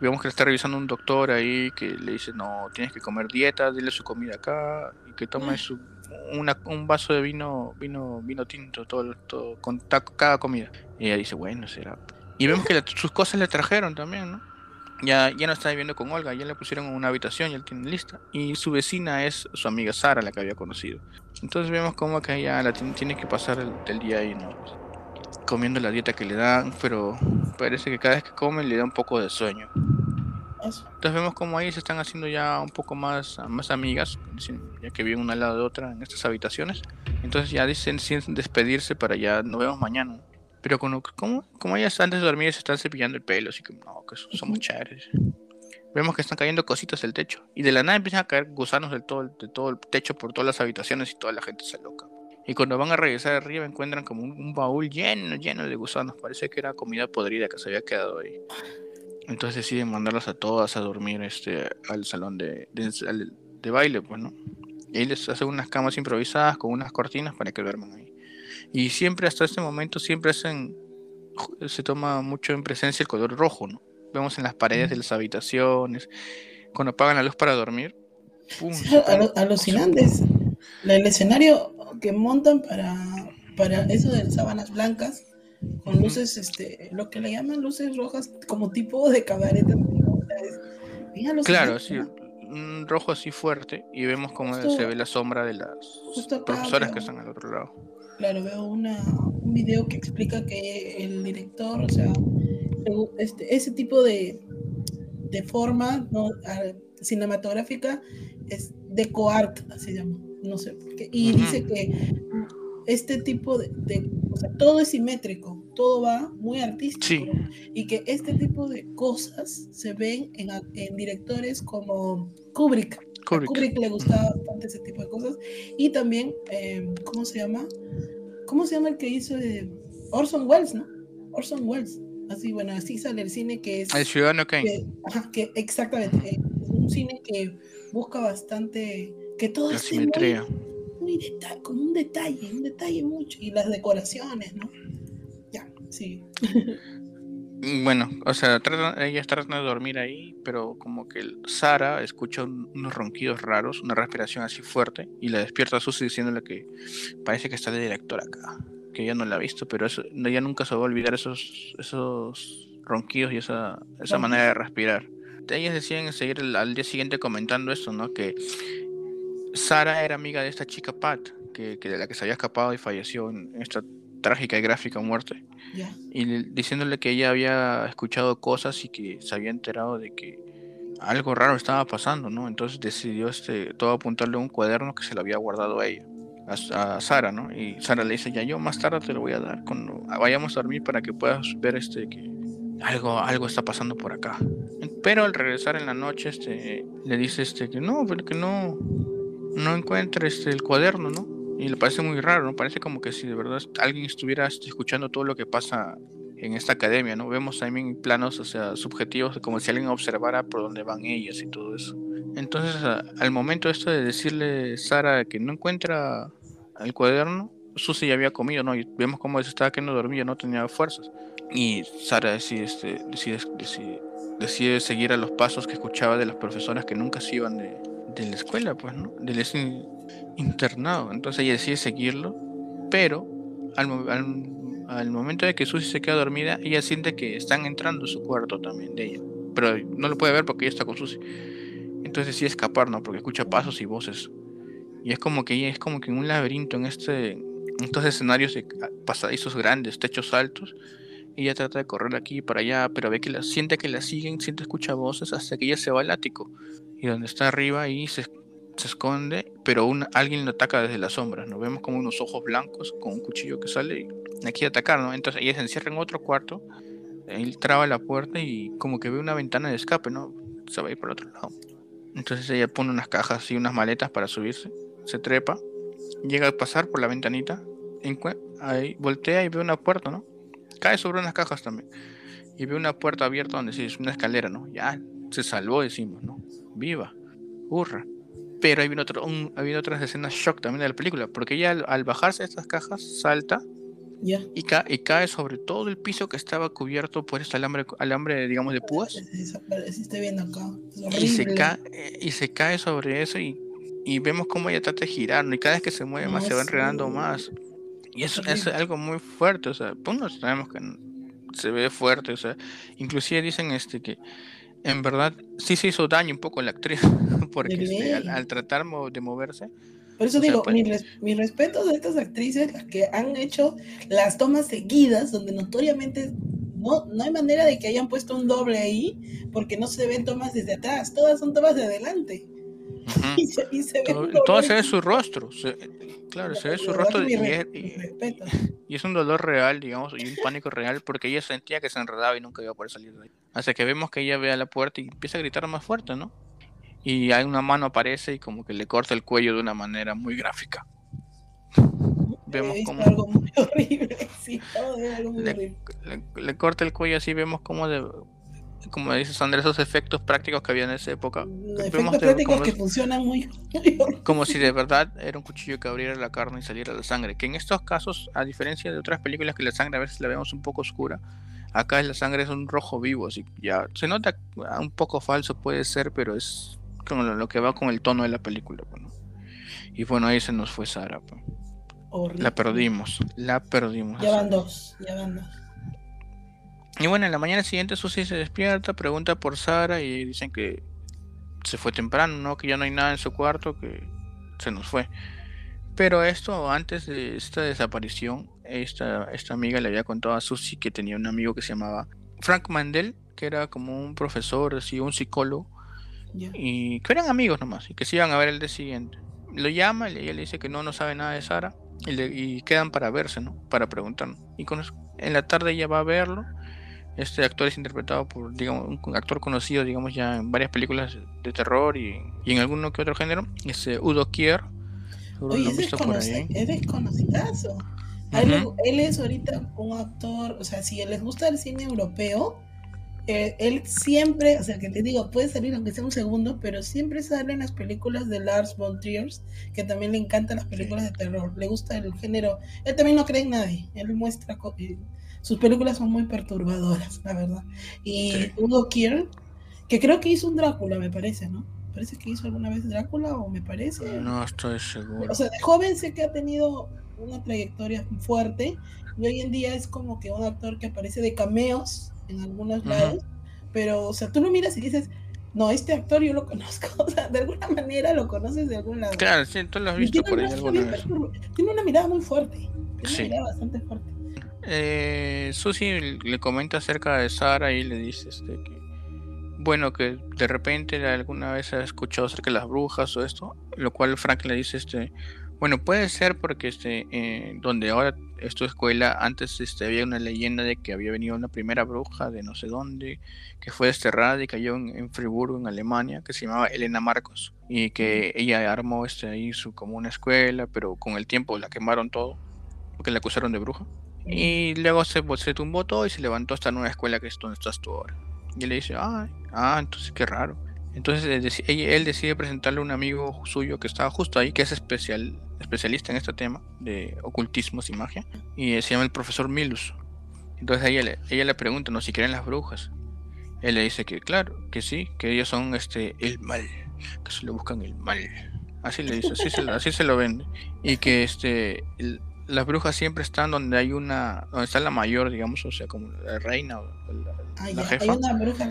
vemos que le está revisando un doctor ahí que le dice, no, tienes que comer dieta, dile su comida acá, y que tome su, un vaso de vino, vino, vino tinto, todo, todo con cada comida. Y ella dice, bueno, será. Y vemos que sus cosas le trajeron también, ¿no? Ya, ya no está viviendo con Olga, ya le pusieron una habitación, ya él tiene lista. Y su vecina es su amiga Sara, la que había conocido. Entonces vemos como que ella la tiene, que pasar el, día ahí, ¿no? Comiendo la dieta que le dan, pero parece que cada vez que come le da un poco de sueño. Entonces vemos como ahí se están haciendo ya un poco más, más amigas, ya que viven una al lado de otra en estas habitaciones. Entonces ya dicen sin despedirse para ya nos vemos mañana. Pero como, como, como ellas antes de dormir se están cepillando el pelo, así que no, que somos chéveres. Vemos que están cayendo cositas del techo. Y de la nada empiezan a caer gusanos del todo, de todo el techo por todas las habitaciones y toda la gente se loca. Y cuando van a regresar arriba encuentran como un, un baúl lleno, lleno de gusanos. Parece que era comida podrida que se había quedado ahí. Entonces deciden mandarlas a todas a dormir este, al salón de, de, baile, pues, ¿no? Y ahí les hacen unas camas improvisadas con unas cortinas para que duerman ahí. Y siempre, hasta este momento, siempre hacen, se toma mucho en presencia el color rojo, ¿no? Vemos en las paredes de las habitaciones, cuando apagan la luz para dormir. ¡pum! alucinantes. El escenario que montan para, para eso de sábanas blancas con luces, este, lo que le llaman luces rojas, como tipo de cabaret. Claro, sí, un rojo así fuerte y vemos cómo se ve la sombra de las profesoras que están al otro lado. Claro, veo una, un video que explica que el director, o sea, este, ese tipo de, de forma ¿no? cinematográfica es deco-art, así llama, no sé por qué. Y dice que este tipo de, o sea, todo es simétrico, todo va muy artístico. Y que este tipo de cosas se ven en, en directores como Kubrick. Kubrick. A Kubrick le gustaba bastante ese tipo de cosas. Y también, eh, ¿cómo se llama? ¿Cómo se llama el que hizo eh, Orson Welles, no? Orson Welles. Así, bueno, así sale el cine que es... El Ciudadano Kane. Que, ajá, que exactamente. Es un cine que busca bastante... Que todo La simetría muy detalle, con un detalle, un detalle mucho. Y las decoraciones, ¿no? Ya, sí. Bueno, o sea, ella está tratando de dormir ahí, pero como que Sara escucha unos ronquidos raros, una respiración así fuerte, y la despierta a Susie diciéndole que parece que está de director acá, que ella no la ha visto, pero eso, ella nunca se va a olvidar esos, esos ronquidos y esa, esa manera de respirar. Ellas deciden seguir al día siguiente comentando eso, ¿no? Que Sara era amiga de esta chica Pat, que, de la que se había escapado y falleció en esta trágica y gráfica muerte. Y diciéndole que ella había escuchado cosas y que se había enterado de que algo raro estaba pasando, ¿no? Entonces decidió este, todo apuntarle a un cuaderno que se lo había guardado a ella, a, Sara, ¿no? Y Sara le dice, ya yo más tarde te lo voy a dar cuando vayamos a dormir para que puedas ver este que algo, algo está pasando por acá. Pero al regresar en la noche, este, le dice este que no, pero que no, no encuentra este, el cuaderno, ¿no? Y le parece muy raro, ¿no? Parece como que si de verdad alguien estuviera escuchando todo lo que pasa en esta academia, ¿no? Vemos también planos, o sea, subjetivos, como si alguien observara por dónde van ellas y todo eso. Entonces, al momento esto de decirle Sara que no encuentra el cuaderno, Susie ya había comido, ¿no? Y vemos cómo se estaba quedando dormida, no tenía fuerzas. Y Sara decide, este, decide, decide, decide, seguir a los pasos que escuchaba de las profesoras que nunca se iban de, de la escuela, pues, ¿no? Del internado. Entonces ella decide seguirlo, pero al, momento de que Susie se queda dormida, ella siente que están entrando a su cuarto también de ella. Pero no lo puede ver porque ella está con Susie. Entonces decide escapar, ¿no? Porque escucha pasos y voces. Y es como que ella es como que en un laberinto, en este estos escenarios de pasadizos grandes, techos altos. Ella trata de correr aquí y para allá, pero ve que la, siente que la siguen, siente, escucha voces hasta que ella se va al ático. Y donde está arriba ahí se, se esconde, pero un, alguien lo ataca desde las sombras. Nos vemos como unos ojos blancos con un cuchillo que sale y aquí atacar, ¿no? Entonces ella se encierra en otro cuarto, él traba la puerta y como que ve una ventana de escape, ¿no? Se va a ir por otro lado. Entonces ella pone unas cajas y unas maletas para subirse, se trepa llega a pasar por la ventanita, ahí voltea y ve una puerta, ¿no? Cae sobre unas cajas también. Y ve una puerta abierta donde sí es una escalera, ¿no? Ya se salvó, decimos, ¿no? Viva, hurra. Pero hay otro, un, otras escenas shock también de la película, porque ella al, bajarse de estas cajas salta y, y, cae sobre todo el piso que estaba cubierto por este alambre, alambre digamos, de púas. viendo acá. Y se, cae, y se cae sobre eso y y vemos cómo ella trata de girar, y cada vez que se mueve más se va enredando más. Y eso es algo muy fuerte, o sea, pues no sabemos que se ve fuerte, o sea, inclusive dicen este que en verdad sí se hizo daño un poco a la actriz, *laughs* porque este, al, tratar de moverse. Por eso digo, mi, mi, respeto de estas actrices, las que han hecho las tomas seguidas, donde notoriamente no, no hay manera de que hayan puesto un doble ahí, porque no se ven tomas desde atrás, todas son tomas de adelante. *laughs* y se, todo, se ve su rostro. claro, se ve su rostro y, es, un dolor real, digamos, y un pánico real porque ella sentía que se enredaba y nunca iba a poder salir de ahí. Hasta que vemos que ella ve a la puerta y empieza a gritar más fuerte, ¿no? Y hay una mano aparece y como que le corta el cuello de una manera muy gráfica. *laughs* Vemos como algo muy horrible, *laughs* sí, le, corta el cuello así, vemos como de, como dices Andrés, esos efectos prácticos que había en esa época. Efectos prácticos que funcionan muy, Como si de verdad era un cuchillo que abriera la carne y saliera la sangre. Que en estos casos, a diferencia de otras películas que la sangre a veces la vemos un poco oscura, acá la sangre es un rojo vivo, así ya se nota un poco falso puede ser, pero es como lo, que va con el tono de la película. Y bueno, ahí se nos fue Sara. Pues. La perdimos, la perdimos. Ya van dos, ya van dos. Y bueno, en la mañana siguiente Susie se despierta, pregunta por Sara y dicen que se fue temprano, ¿no? Que ya no hay nada en su cuarto, que se nos fue. Pero esto, antes de esta desaparición, esta, esta amiga le había contado a Susie que tenía un amigo que se llamaba Frank Mandel, que era como un profesor, así, un psicólogo, y que eran amigos nomás, y que se iban a ver el día siguiente. Lo llama y ella le dice que no, no sabe nada de Sara, y, y quedan para verse, ¿no? Para preguntar. Y con en la tarde ella va a verlo este actor es interpretado por, digamos, un actor conocido, digamos, ya en varias películas de terror y, en alguno que otro género. Es Udo Kier. Oye, es, es desconocidazo. él, es ahorita un actor, o sea, si les gusta el cine europeo, eh, él siempre, o sea, que te digo, puede salir aunque sea un segundo, pero siempre sale en las películas de Lars von Trier, que también le encantan las películas de terror, le gusta el género. Él también no cree en nadie, él muestra eh, sus películas son muy perturbadoras, la verdad. Y Udo Kier, que creo que hizo un Drácula, me parece, ¿no? Parece que hizo alguna vez Drácula o me parece. No estoy seguro. O sea, de joven sé que ha tenido una trayectoria fuerte y hoy en día es como que un actor que aparece de cameos en algunos lados, pero, o sea, tú lo miras y dices, no, este actor yo lo *laughs* conozco, o sea, de alguna manera lo conoces de algún lado. Claro, sí, tú lo has visto por ahí alguna vez. Tiene una mirada muy fuerte, tiene una mirada bastante fuerte eh, Susi le comenta acerca de Sara y le dice este, que, bueno, que de repente alguna vez ha escuchado acerca de las brujas o esto, lo cual Frank le dice, este, bueno, puede ser porque este, eh, donde ahora esta escuela antes este, había una leyenda de que había venido una primera bruja de no sé dónde, que fue desterrada y cayó en, Friburgo, en Alemania, que se llamaba Elena Marcos, y que ella armó este, ahí su, como una escuela, pero con el tiempo la quemaron todo, porque la acusaron de bruja. Y luego se, se tumbó todo y se levantó esta nueva escuela que es donde estás tú ahora. Y él le dice, ah, ah, entonces qué raro. Entonces él decide presentarle a un amigo suyo que estaba justo ahí, que es especial, especialista en este tema de ocultismos y magia, y se llama el profesor Milus. Entonces ella le, ella le pregunta, ¿no? Si creen las brujas. Él le dice que claro, que sí, que ellos son este el mal, que se le buscan el mal. Así le dice, así se, así se lo vende. Y que este las brujas siempre están donde hay una, donde está la mayor, digamos, o sea, como la reina o la, ah, jefa. Hay una bruja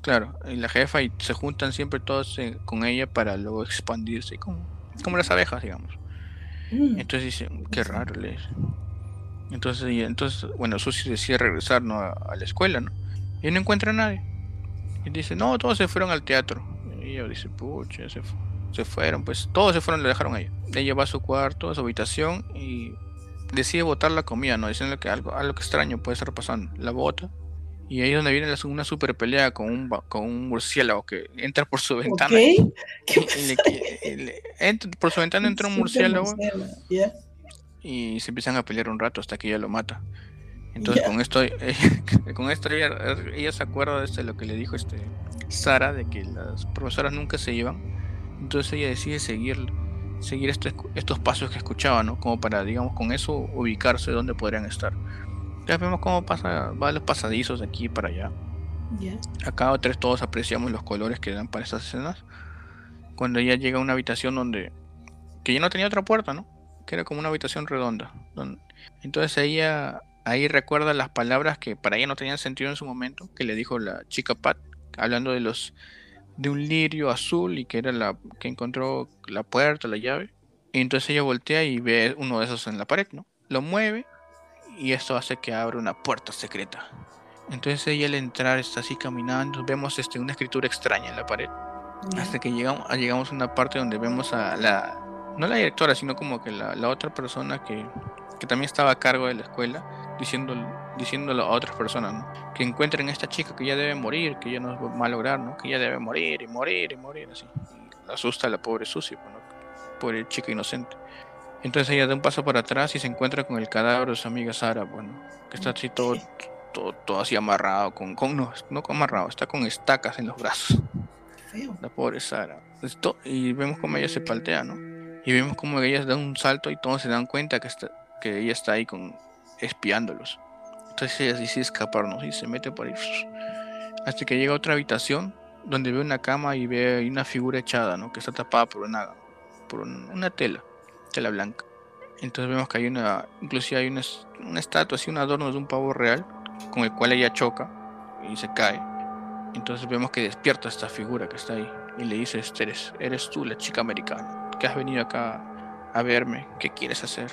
Claro, y la jefa y se juntan siempre todos eh, con ella para luego expandirse, como, como las abejas, digamos. Mm. Entonces dice, qué raro le Entonces, y, entonces, bueno, Susi decide regresar ¿no? a, la escuela, ¿no? Y no encuentra a nadie. Y dice, no, todos se fueron al teatro. Y ella dice, pucha, se, se fueron, pues todos se fueron, le dejaron a ella. Ella va a su cuarto, a su habitación y decide botar la comida, ¿no? Diciendo que algo, algo extraño puede estar pasando. La bota y ahí es donde viene una super pelea con un, con un murciélago que entra por su ventana. por su ventana entra un murciélago. Y se empiezan a pelear un rato hasta que ella lo mata. Entonces con esto, *laughs* con esto ella, se acuerda de este, lo que le dijo este Sara, de que las profesoras nunca se iban. Entonces ella decide seguir, seguir estos, estos pasos que escuchaba, ¿no? Como para, digamos, con eso ubicarse donde podrían estar. Ya vemos cómo pasa, va los pasadizos de aquí para allá. Acá tres todos apreciamos los colores que dan para estas escenas. Cuando ella llega a una habitación donde. que ya no tenía otra puerta, ¿no? Que era como una habitación redonda. entonces ella ahí recuerda las palabras que para ella no tenían sentido en su momento, que le dijo la chica Pat, hablando de los. De un lirio azul y que era la. que encontró la puerta, la llave. Y entonces ella voltea y ve uno de esos en la pared, ¿no? Lo mueve y esto hace que abra una puerta secreta. Entonces ella al entrar está así caminando, vemos este, una escritura extraña en la pared. Hasta que llegamos, llegamos a una parte donde vemos a la, no la directora, sino como que la, la otra persona que, que, también estaba a cargo de la escuela, diciendo, diciéndolo a otras personas, que encuentren a esta chica que ya debe morir, que ya no va a lograr, ¿no? que ya debe morir y morir y morir, así. asusta a la pobre Susie, ¿no? pobre chica inocente. Entonces ella da un paso para atrás y se encuentra con el cadáver de su amiga Sara, bueno, que está así todo, todo, así amarrado, con, con no, no amarrado, está con estacas en los brazos. La pobre Sara. Esto, y vemos como ella se paltea, ¿no? Y vemos como ella da un salto y todos se dan cuenta que, está, que ella está ahí con, espiándolos. Entonces decide escaparnos y se mete por ahí. Hasta que llega a otra habitación donde ve una cama y ve una figura echada, ¿no? Que está tapada por una, por una tela la blanca. Entonces vemos que hay una, inclusive hay una, una estatua, así un adorno de un pavo real, con el cual ella choca y se cae. Entonces vemos que despierta esta figura que está ahí y le dice, eres, eres tú la chica americana, que has venido acá a verme, ¿qué quieres hacer?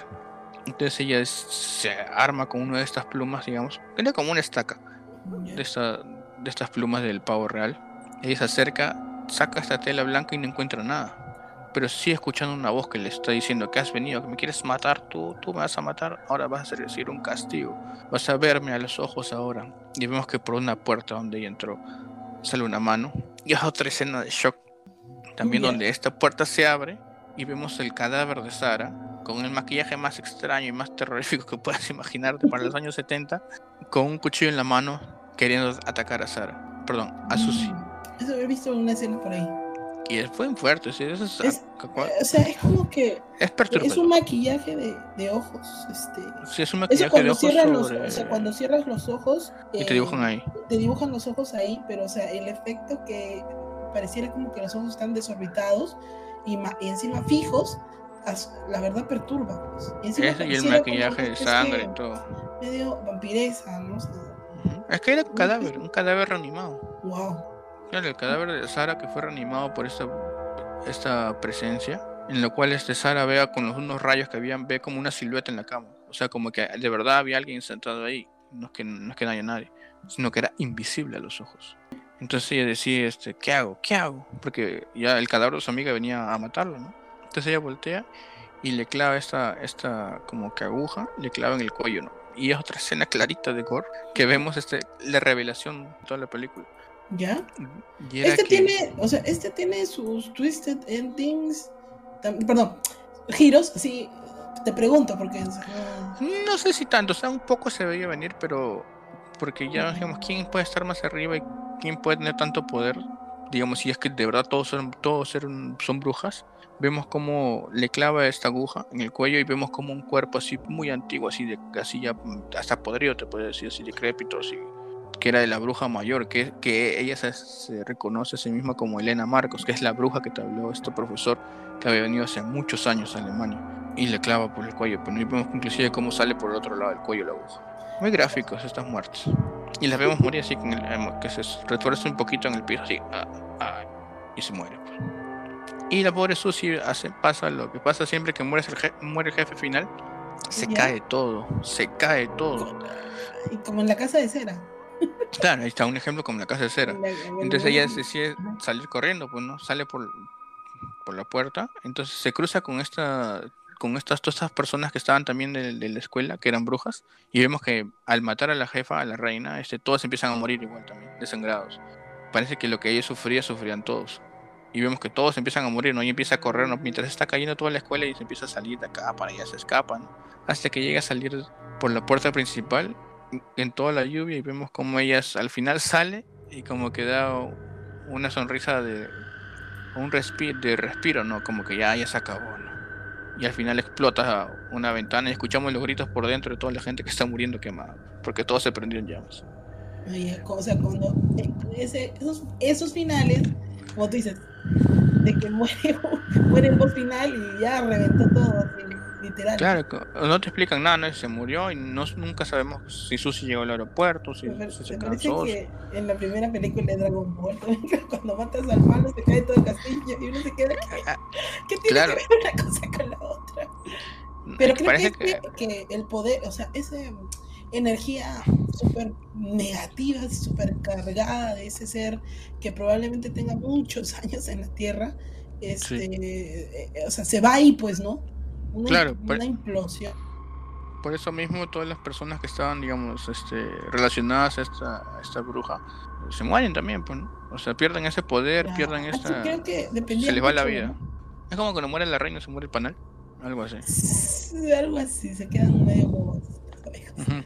Entonces ella se arma con una de estas plumas, digamos, tiene como una estaca de, esta, de estas plumas del pavo real. Ella se acerca, saca esta tela blanca y no encuentra nada. Pero sí escuchando una voz que le está diciendo que has venido, que me quieres matar, tú, tú me vas a matar, ahora vas a recibir un castigo, vas a verme a los ojos ahora. Y vemos que por una puerta donde ella entró sale una mano. Y es otra escena de shock, también donde esta puerta se abre y vemos el cadáver de Sara con el maquillaje más extraño y más terrorífico que puedas *laughs* imaginarte para los años 70, con un cuchillo en la mano queriendo atacar a Sara, perdón, a Susie. Mm, eso he visto una escena por ahí. Y fue fuerte, ¿sí? Eso es, es o sea, es como que es, es un maquillaje de, de, ojos. Este, sí, es un maquillaje de ojos. Sobre... o sea, cuando cierras los ojos. Y te dibujan ahí. Eh, te dibujan los ojos ahí, pero o sea, el efecto que pareciera como que los ojos están desorbitados y, y encima fijos, la verdad perturba. Pues. Y, y el maquillaje de sangre y todo. Medio vampiresa, ¿no? Es que era un cadáver, un cadáver reanimado. Wow el cadáver de Sara que fue reanimado por esta, esta presencia, en lo cual este Sara vea con los unos rayos que habían, ve como una silueta en la cama. O sea, como que de verdad había alguien sentado ahí. No es que no, es que no haya nadie, sino que era invisible a los ojos. Entonces ella decía, este, ¿qué hago? ¿Qué hago? Porque ya el cadáver de su amiga venía a matarlo, ¿no? Entonces ella voltea y le clava esta, esta como que aguja, le clava en el cuello, ¿no? Y es otra escena clarita de gore que vemos este, la revelación de toda la película. ¿Ya? este tiene, o sea, este tiene sus twisted endings, perdón, giros, sí, te pregunto porque... No sé si tanto, o sea, un poco se veía venir, pero porque ya digamos, ¿quién puede estar más arriba y quién puede tener tanto poder? Digamos, si es que de verdad todos son, todos son brujas, vemos cómo le clava esta aguja en el cuello y vemos como un cuerpo así muy antiguo, así de así ya hasta podrido, te puede decir, así decrépito, así, que era de la bruja mayor, que, que ella se, reconoce a sí misma como Elena Marcos, que es la bruja que te habló este profesor que había venido hace muchos años a Alemania y le clava por el cuello, pero vemos inclusive cómo sale por el otro lado del cuello la aguja. Muy gráficos estas muertes. Y las vemos morir así, con el, que se retuerce un poquito en el piso, así, ah, ah, y se muere. Pues. Y la pobre Susie hace, pasa lo que pasa siempre que muere el, muere el jefe final. Se cae todo, se cae todo. Y como en la casa de cera. Claro, ahí está un ejemplo como en la casa de cera. Entonces ella decide salir corriendo, pues no, sale por, por la puerta. Entonces se cruza con esta con estas todas estas personas que estaban también de, la escuela, que eran brujas, y vemos que al matar a la jefa, a la reina, este, todos empiezan a morir igual también, desangrados. Parece que lo que ella sufría, sufrían todos y vemos que todos empiezan a morir, ¿no? Y empieza a correr, ¿no? Mientras está cayendo toda la escuela y se empieza a salir de acá para allá, se escapan, hasta que llega a salir por la puerta principal en toda la lluvia y vemos como ella al final *laughs* sale y como que da una sonrisa de un respiro, de respiro, ¿no? Como que ya, ya se acabó, ¿no? Y al final explota una ventana y escuchamos los gritos por dentro de toda la gente que está muriendo quemada, porque todos se prendieron llamas. o sea, cuando eh, esos, esos finales, como tú dices, de que muere, *laughs* muere el final y ya reventó todo, literal. Claro, no te explican nada, ¿no? se murió y no, nunca sabemos si Susie llegó al aeropuerto, si, se cansó. que en la primera película de Dragon Ball, *laughs* cuando matas al malo se cae todo el castillo y uno se queda. *laughs* ¿Qué, ah, ¿qué tiene que ver una cosa con la otra? Pero creo que, que... que el poder, o sea, ese energía súper negativa, súper cargada de ese ser que probablemente tenga muchos *laughs* años en la Tierra, este, eh, o sea, se va ahí, pues, ¿no? Una, claro, una implosión. Por eso mismo todas las personas que estaban, digamos, este, relacionadas a esta, esta bruja, se mueren también, pues, ¿no? O sea, pierden ese poder, pierden esta... que se les va la vida. Es como cuando muere la reina se muere el panal, algo así. *laughs* Algo así, se quedan medio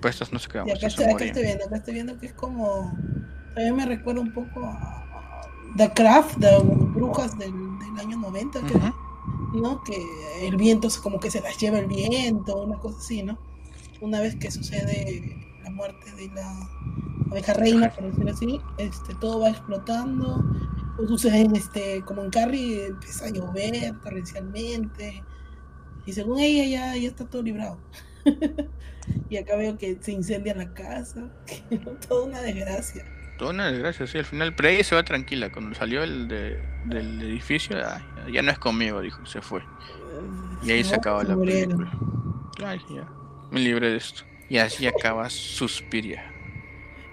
pues estos no se quedan. Y acá, estoy, viendo, acá estoy viendo que es como. También me recuerda un poco a The Craft, de Brujas del, del año 90, ¿no? Que el viento como que se las lleva el viento, una cosa así, ¿no? Una vez que sucede la muerte de la abeja reina, por decirlo así, este, todo va explotando. Pues sucede este, como en Carrie, empieza a llover torrencialmente. Y según ella ya, ya está todo librado. *laughs* y acá veo que se incendia la casa. *laughs* Toda una desgracia. Toda una desgracia, sí, al final. Pero ella se va tranquila. Cuando salió el de, del edificio, ya no es conmigo, dijo, se fue. Y ahí se acaba la película. Ay, ya. Me libré de esto. Y así acaba Suspiria.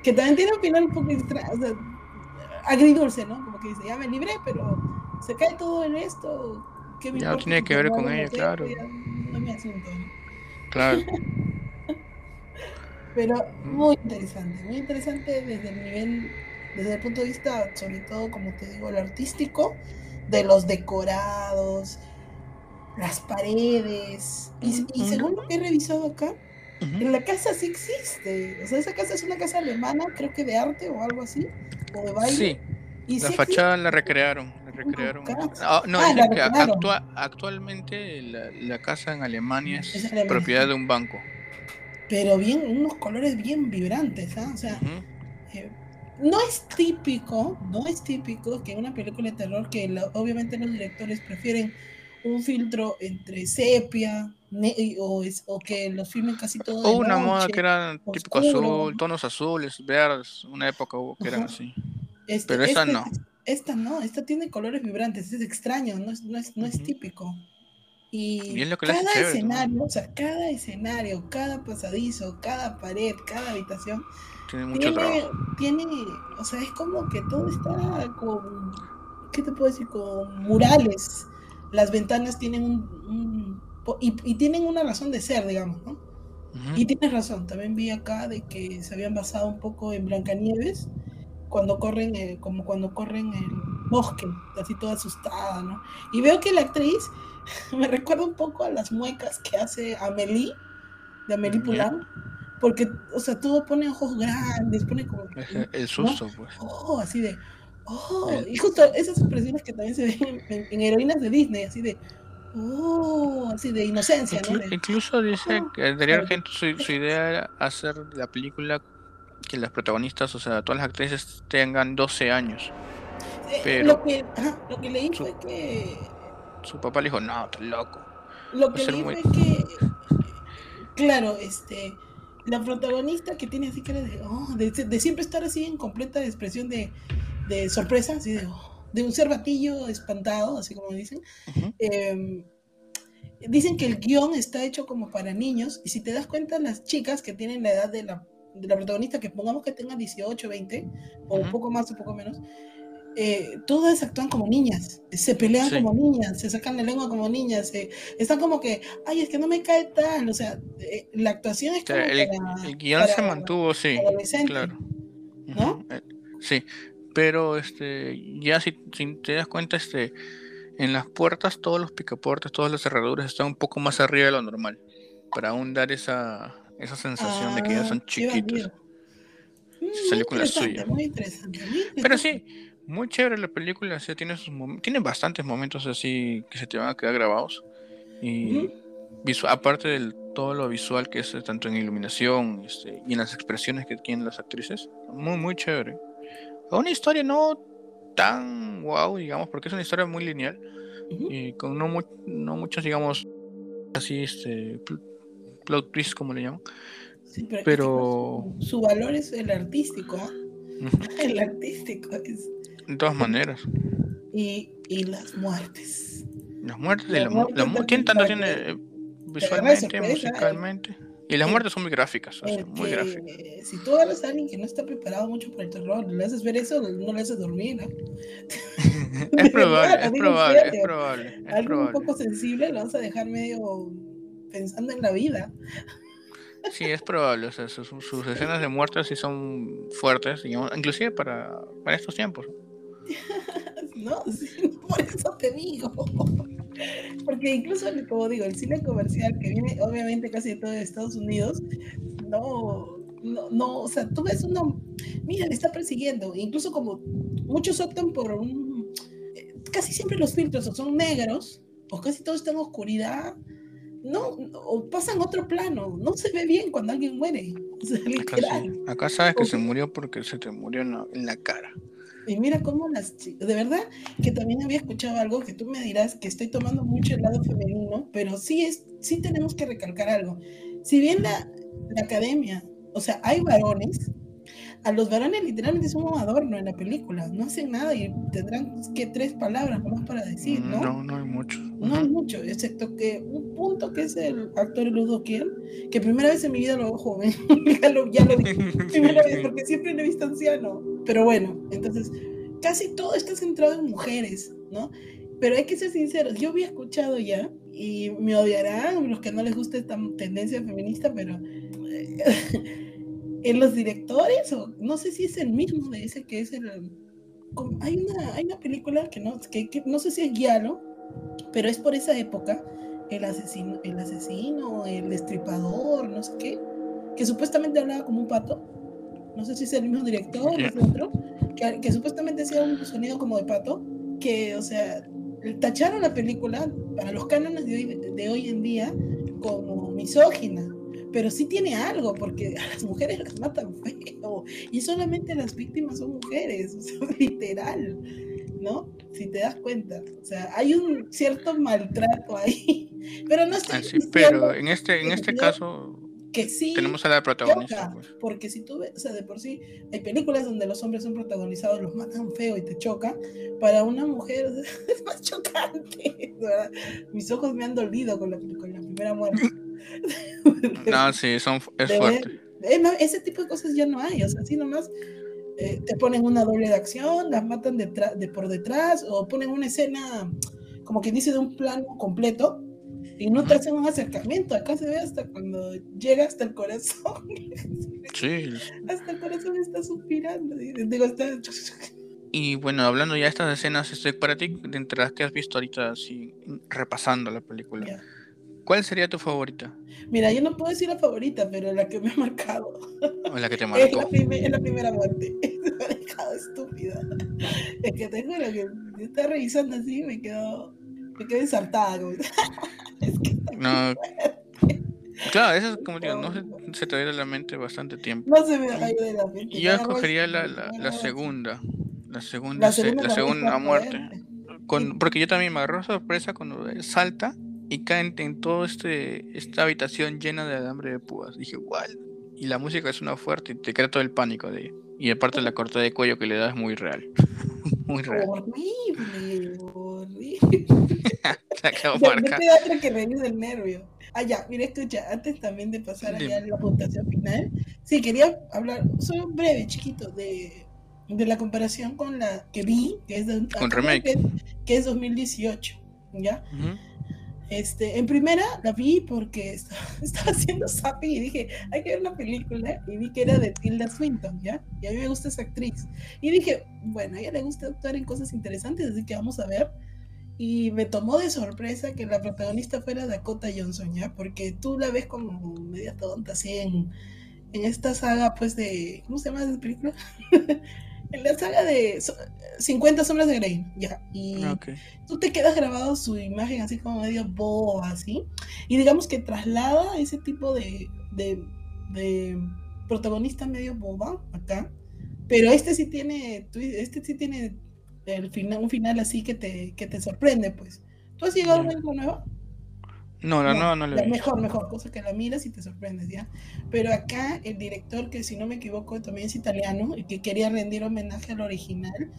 Que también tiene un final un poco extraño, o sea, agridulce, ¿no? Como que dice, ya me libré, pero se cae todo en esto. ya no tiene que ver con ella, claro. No me asunto. Claro. *laughs* Pero muy interesante, muy interesante desde el nivel, desde el punto de vista, sobre todo, como te digo, el artístico, de los decorados, las paredes. Y, según lo que he revisado acá, en la casa sí existe. O sea, esa casa es una casa alemana, creo que de arte o algo así, o de baile. Sí. Y la fachada la recrearon. La recrearon. Ah, no, ah, actualmente la, casa en Alemania es, propiedad de un banco. Pero bien, unos colores bien vibrantes, ¿ah? O sea, eh, no es típico, no es típico que en una película de terror que obviamente los directores prefieren un filtro entre sepia o, o, que los filmen casi todo. O una moda que era típico azul, tonos azules, verdes, una época hubo que eran así. Este, Pero esta no. Esta no, esta tiene colores vibrantes, es extraño, no es, no es, no es típico. Y cada escenario, o sea, cada escenario, cada pasadizo, cada pared, cada habitación tiene mucho trabajo. Tiene, o sea, es como que todo está con, ¿qué te puedo decir? Con murales. Las ventanas tienen un, y, tienen una razón de ser, digamos, ¿no? Y tienes razón, también vi acá de que se habían basado un poco en Blancanieves, cuando corren, eh, como cuando corren el bosque, así toda asustada, ¿no? Y veo que la actriz *laughs* me recuerda un poco a las muecas que hace Amelie, de Amelie Poulain, porque, o sea, todo pone ojos grandes, pone como... El susto, pues. Oh, así de... Oh, y justo esas expresiones que también se ven en heroínas de Disney, así de... Oh, así de inocencia, Incluso dice que Darío Argento su, idea era hacer la película que las protagonistas, o sea, todas las actrices tengan 12 años. Pero lo que, lo que leí fue que su papá le dijo, "No, estás loco." Lo que leí fue que claro, este la protagonista que tiene así que de, oh, de, siempre estar así en completa expresión de, de sorpresa, así de oh, de un cervatillo espantado, así como dicen. Em, dicen que el guion está hecho como para niños, y si te das cuenta, las chicas que tienen la edad de la, de la protagonista, que pongamos que tengan 18, 20, o un poco más o un poco menos, eh, todas actúan como niñas, se pelean como niñas, se sacan la lengua como niñas, están como que, ay, es que no me cae tal, o sea, eh, la actuación es como el, el guion se mantuvo, sí, claro. ¿No? Eh, sí, pero este, ya si, te das cuenta, este, en las puertas todos los picaportes, todas las cerraduras están un poco más arriba de lo normal. Para aún dar esa, esa sensación de que ya son ah, chiquitos. Se salió con la suya. Pero sí, muy chévere la película. tiene, sus tiene bastantes momentos así que se te van a quedar grabados. Y aparte de todo lo visual que es tanto en iluminación este, y en las expresiones que tienen las actrices, muy, muy chévere una historia no tan wow, digamos, porque es una historia muy lineal y con no, no muchos, digamos, así, este, plot twist, como le llaman. pero, Su, valor es el artístico. *laughs* El artístico es. De todas maneras. Y, y las muertes. Las muertes, la, la, ¿quién tanto tiene visualmente, musicalmente? Y las muertes son muy gráficas, muy gráficas. Si tú a alguien que no está preparado mucho para el terror, le haces ver eso, no le haces dormir. es, probable, es, probable, es probable, Algo un poco sensible lo vas a dejar medio pensando en la vida. Sí, es probable, o sea, sus, escenas de muerte sí son fuertes, inclusive para, para estos tiempos. *laughs* no, por eso te digo. Porque incluso, como digo, el cine comercial que viene obviamente casi de todo Estados Unidos, no, no, no, o sea, tú ves uno, mira, le está persiguiendo, incluso como muchos optan por un, eh, casi siempre los filtros o son negros, o casi todo está en oscuridad, no, o pasan otro plano, no se ve bien cuando alguien muere, Acá, sabes que se murió porque se te murió en la cara. Y mira cómo las chicas, de verdad que también había escuchado algo que tú me dirás que estoy tomando mucho el lado femenino, pero sí es, sí tenemos que recalcar algo. Si bien la, la academia, o sea, hay varones a los varones literalmente son un adorno en la película, no hacen nada y tendrán que tres palabras nomás para decir, ¿no? No, no hay mucho. No hay mucho, excepto que un punto que es el actor Ludo Kiel, que primera vez en mi vida lo veo joven, *laughs* ya lo, ya lo vi, *laughs* primera vez, porque siempre lo he visto anciano. Pero bueno, entonces, casi todo está centrado en mujeres, ¿no? Pero hay que ser sinceros, yo había escuchado ya, y me odiarán los que no les guste esta tendencia feminista, pero *laughs* en los directores, o no sé si es el mismo de ese que es el... Hay una, hay una película que no, que, no sé si es Guialo, pero es por esa época, el asesino, el asesino, el destripador, no sé qué, que supuestamente hablaba como un pato, no sé si es el mismo director o es otro, que, que, supuestamente hacía un sonido como de pato, que, o sea, tacharon la película para los cánones de hoy, de hoy en día como misógina pero sí tiene algo, porque a las mujeres las matan feo, y solamente las víctimas son mujeres, *laughs* o sea, literal, ¿no? Si te das cuenta, o sea, hay un cierto maltrato ahí, *laughs* pero no estoy Así, pero en este, en este caso que sí tenemos a la protagonista, pues. porque si tú ves, o sea, de por sí hay películas donde los hombres son protagonizados, los matan feo y te choca, para una mujer *laughs* es más chocante, ¿verdad? Mis ojos me han dolido con la, con la primera muerte. *laughs* no, sí, son, es fuerte. ese tipo de cosas ya no hay, o sea, así nomás eh, te ponen una doble de acción, las matan de, de por detrás, o ponen una escena, como quien dice, de un plano completo, Y no te hacen un acercamiento, acá se ve hasta cuando llega hasta el corazón. *laughs* Sí. hasta el corazón está suspirando. Digo, está... Y bueno, hablando ya de estas escenas, este, para ti, de entre las que has visto ahorita, así, repasando la película, ¿cuál sería tu favorita? Mira, yo no puedo decir la favorita, pero la que me ha marcado. O la que te *laughs* marcó. Es la, es la primera muerte. me ha dejado estúpida. Es que te juro que yo estaba revisando así me quedo, me quedo ensartada. *laughs* es que no. *laughs* Claro, eso es como digo, no se, se te a la mente bastante tiempo. No se me va a ir de la mente. Yo escogería la, la, la segunda. La segunda, la segunda, la segunda muerte. Con, porque yo también me agarró sorpresa cuando salta y cae en, toda este, esta habitación llena de alambre de púas. Dije, igual. Y la música es una fuerte y te crea todo el pánico de Y aparte la corta de cuello que le da es muy real. *laughs* muy real. Horrible, horrible. Te acabo de otra que reír del nervio. Ah, ya, mira, escucha, antes también de pasar allá a la puntuación final, sí, quería hablar, solo breve, chiquito, de de la comparación con la que vi, que es de, con remake. Que, es 2018, ¿ya? Este, en primera la vi porque *laughs* estaba, haciendo zapping y dije, hay que ver una película y vi que era de Tilda Swinton, ¿ya? Y a mí me gusta esa actriz. Y dije, bueno, a ella le gusta actuar en cosas interesantes, así que vamos a ver. Y me tomó de sorpresa que la protagonista fuera Dakota Johnson, ¿ya? Porque tú la ves como media tonta, así en, en esta saga, pues, de... ¿Cómo se llama esa película? *laughs* en la saga de 50 sombras de Grey, ya. Y ah, tú te quedas grabado su imagen así como medio boba, así. Y digamos que traslada ese tipo de, de, de protagonista medio boba acá. Pero este sí tiene, este sí tiene el final, un final así que te, que te sorprende, pues. ¿Tú has llegado a ver algo nuevo? No, la no, no le Mejor, mejor, cosa que la miras y te sorprendes, ¿ya? Pero acá el director, que si no me equivoco también es italiano y que quería rendir homenaje al original,